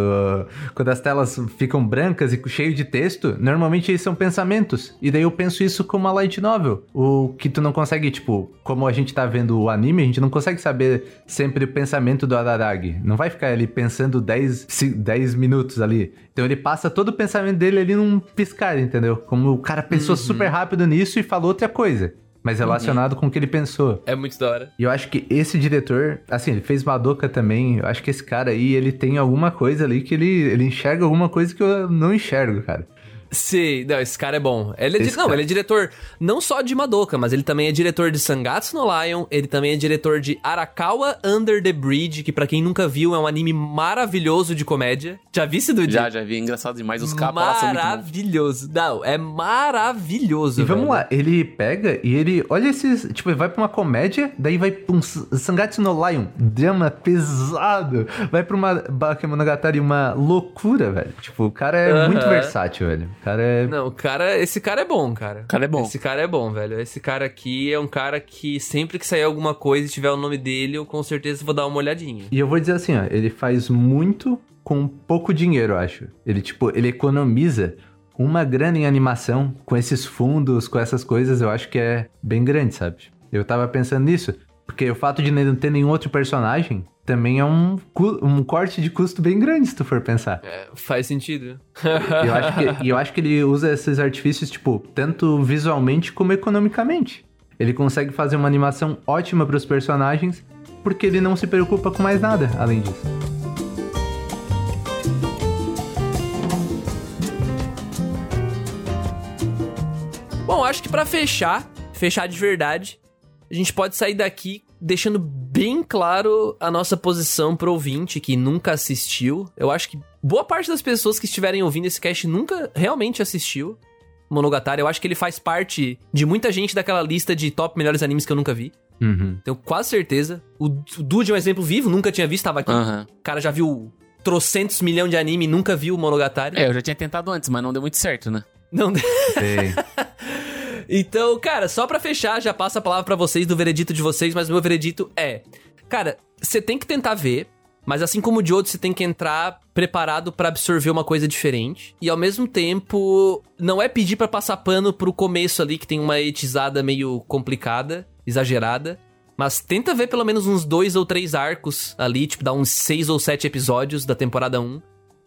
quando as telas ficam brancas e cheio de texto, normalmente eles são pensamentos. E daí eu penso isso como uma light novel, o que tu não consegue, tipo, como a gente tá vendo o anime, a gente não consegue saber sempre o pensamento do Araragi. Não vai ficar ali pensando 10 10 minutos ali. Então ele passa todo o pensamento dele ali num piscar, entendeu? Como o cara pensou uhum. super rápido nisso e falou outra coisa. Mas relacionado uhum. com o que ele pensou. É muito da hora. E eu acho que esse diretor, assim, ele fez Madoka também. Eu acho que esse cara aí, ele tem alguma coisa ali que ele, ele enxerga alguma coisa que eu não enxergo, cara. Sim, não, esse cara é bom. Ele é, di... não, ele é diretor não só de Madoka, mas ele também é diretor de Sangatsu no Lion, ele também é diretor de Arakawa Under the Bridge, que para quem nunca viu é um anime maravilhoso de comédia. Já vi esse do Já, já vi, é engraçado demais, os capas Maravilhoso. Não, é maravilhoso, E vamos lá, ele pega e ele olha esses, tipo, ele vai pra uma comédia, daí vai pra um Sangatsu no Lion, drama pesado, vai pra uma Bakemonogatari, uma loucura, velho. Tipo, o cara é uh -huh. muito versátil, velho cara é. Não, o cara. Esse cara é bom, cara. O cara é bom. Esse cara é bom, velho. Esse cara aqui é um cara que sempre que sair alguma coisa e tiver o nome dele, eu com certeza vou dar uma olhadinha. E eu vou dizer assim, ó, ele faz muito com pouco dinheiro, eu acho. Ele, tipo, ele economiza uma grana em animação com esses fundos, com essas coisas, eu acho que é bem grande, sabe? Eu tava pensando nisso, porque o fato de não ter nenhum outro personagem também é um, um corte de custo bem grande, se tu for pensar. É, faz sentido. e eu, acho que, eu acho que ele usa esses artifícios, tipo, tanto visualmente como economicamente. Ele consegue fazer uma animação ótima para os personagens, porque ele não se preocupa com mais nada além disso. Bom, acho que para fechar, fechar de verdade, a gente pode sair daqui deixando bem claro a nossa posição pro ouvinte que nunca assistiu. Eu acho que boa parte das pessoas que estiverem ouvindo esse cast nunca realmente assistiu Monogatari. Eu acho que ele faz parte de muita gente daquela lista de top melhores animes que eu nunca vi. Uhum. Tenho quase certeza. O, o Dude é um exemplo vivo, nunca tinha visto, tava aqui. Uhum. O cara já viu trocentos milhões de anime e nunca viu Monogatari. É, eu já tinha tentado antes, mas não deu muito certo, né? Não deu. Então, cara, só pra fechar, já passo a palavra para vocês do veredito de vocês, mas meu veredito é: cara, você tem que tentar ver, mas assim como o de outro, você tem que entrar preparado para absorver uma coisa diferente. E ao mesmo tempo, não é pedir para passar pano pro começo ali, que tem uma etizada meio complicada, exagerada. Mas tenta ver pelo menos uns dois ou três arcos ali, tipo, dá uns seis ou sete episódios da temporada 1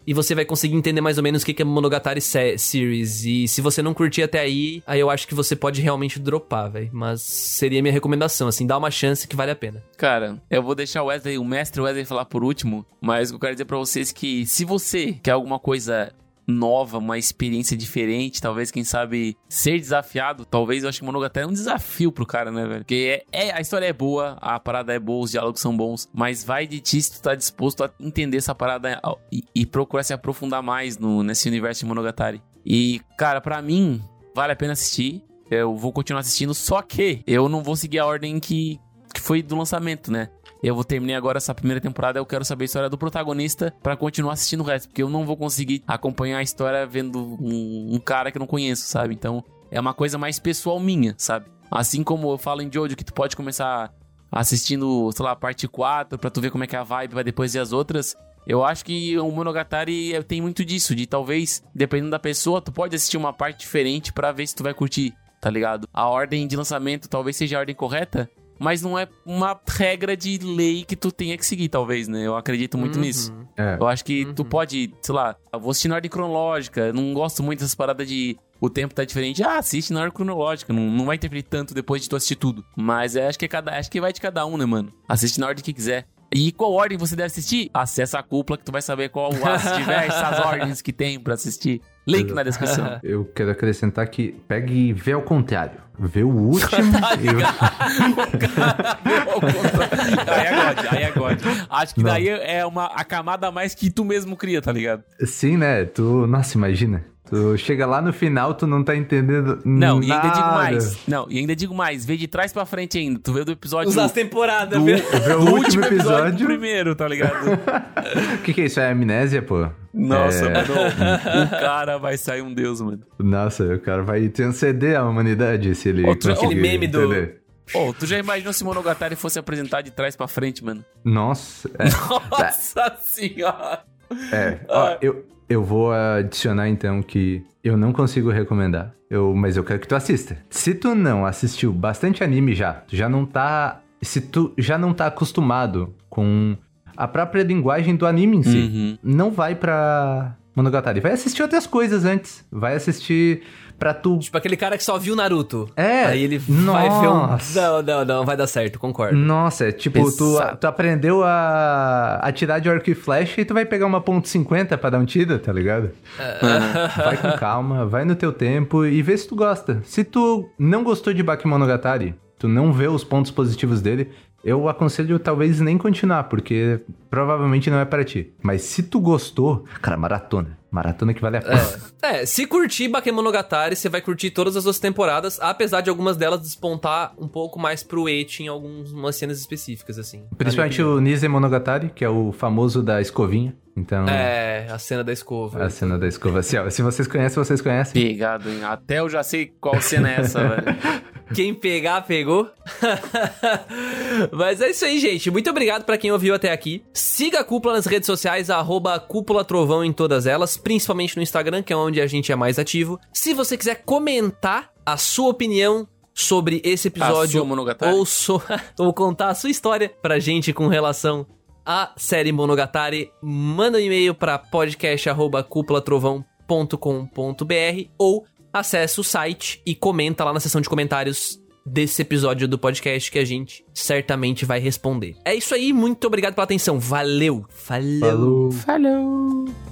e você vai conseguir entender mais ou menos o que é Monogatari Series. E se você não curtir até aí, aí eu acho que você pode realmente dropar, velho. Mas seria minha recomendação, assim, dá uma chance que vale a pena. Cara, eu vou deixar o Wesley, o mestre Wesley falar por último, mas eu quero dizer para vocês que se você quer alguma coisa nova, uma experiência diferente, talvez, quem sabe, ser desafiado. Talvez eu acho que Monogatari é um desafio pro cara, né, velho? Porque é, é, a história é boa, a parada é boa, os diálogos são bons, mas vai de ti se tu tá disposto a entender essa parada e, e procurar se aprofundar mais no, nesse universo de Monogatari. E, cara, para mim, vale a pena assistir. Eu vou continuar assistindo, só que eu não vou seguir a ordem que, que foi do lançamento, né? Eu vou terminar agora essa primeira temporada, eu quero saber a história do protagonista para continuar assistindo o resto, porque eu não vou conseguir acompanhar a história vendo um, um cara que eu não conheço, sabe? Então, é uma coisa mais pessoal minha, sabe? Assim como eu falo em Jojo que tu pode começar assistindo, sei lá, a parte 4 para tu ver como é que é a vibe vai depois ver as outras. Eu acho que o Monogatari tem muito disso, de talvez, dependendo da pessoa, tu pode assistir uma parte diferente para ver se tu vai curtir tá ligado? A ordem de lançamento talvez seja a ordem correta, mas não é uma regra de lei que tu tenha que seguir, talvez, né? Eu acredito muito Uhum. nisso. É. Eu acho que tu Uhum. pode, sei lá, eu vou assistir na ordem cronológica. Não gosto muito dessas paradas de o tempo tá diferente. Ah, assiste na ordem cronológica. Não, não vai interferir tanto depois de tu assistir tudo. Mas é, acho que é cada, acho que vai de cada um, né, mano? Assiste na ordem que quiser. E qual ordem você deve assistir? Acessa a cúpula que tu vai saber qual as diversas ordens que tem pra assistir. Link na descrição. Eu quero acrescentar que pegue e vê ao contrário. Vê o último. aí é God, aí é God. Acho que Não. daí é uma, a camada a mais que tu mesmo cria, tá ligado? Sim, né? Tu. Nossa, imagina. Tu chega lá no final, tu não tá entendendo. Não, nada. e ainda digo mais. Não, e ainda digo mais. Vê de trás pra frente ainda. Tu vê do episódio... Usar as temporadas, do, viu? Vê o do último último episódio primeiro, tá ligado? O que, que é isso? É amnésia, pô? Nossa, É. mano. O cara vai sair um deus, mano. Nossa, o cara vai transcender a humanidade se ele. Outro- aquele meme do- entender. Ô, tu já imaginou se Monogatari fosse apresentar de trás pra frente, mano? Nossa. É. Nossa senhora! É, ó, eu, eu vou adicionar então que eu não consigo recomendar, eu, mas eu quero que tu assista. Se tu não assistiu bastante anime já, tu já não tá. Se tu já não tá acostumado com a própria linguagem do anime em si, Uhum. não vai pra Monogatari. Vai assistir outras coisas antes. Vai assistir pra tu. Tipo aquele cara que só viu Naruto. É, Aí ele vai ver um. nossa. Não, não, não, vai dar certo, concordo. Nossa, é tipo, tu, tu aprendeu a atirar de arco e flecha e tu vai pegar uma ponto .50 pra dar um tiro, tá ligado? Vai com calma, vai no teu tempo e vê se tu gosta. Se tu não gostou de Bakemonogatari, tu não vê os pontos positivos dele, eu aconselho talvez nem continuar, porque provavelmente não é pra ti. Mas se tu gostou, cara, maratona. Maratona que vale a pena. É, se curtir Bakemonogatari, você vai curtir todas as outras temporadas, apesar de algumas delas despontar um pouco mais pro eti em algumas cenas específicas, assim. Principalmente o Nise Monogatari, que é o famoso da escovinha. Então, É, a cena da escova. a cena da escova. Se, ó, se vocês conhecem, vocês conhecem. Pegado, hein? Até eu já sei qual cena é essa, velho. Quem pegar, pegou. Mas é isso aí, gente. Muito obrigado pra quem ouviu até aqui. Siga a Cúpula nas redes sociais, arroba Cúpula Trovão em todas elas, principalmente no Instagram, que é onde a gente é mais ativo. Se você quiser comentar a sua opinião sobre esse episódio ou, so- ou contar a sua história pra gente com relação à série Monogatari, manda um e-mail pra podcast@cúpulatrovão.com.br ou acessa o site e comenta lá na seção de comentários desse episódio do podcast que a gente certamente vai responder. É isso aí, muito obrigado pela atenção. Valeu. Falou. Falou. Falou!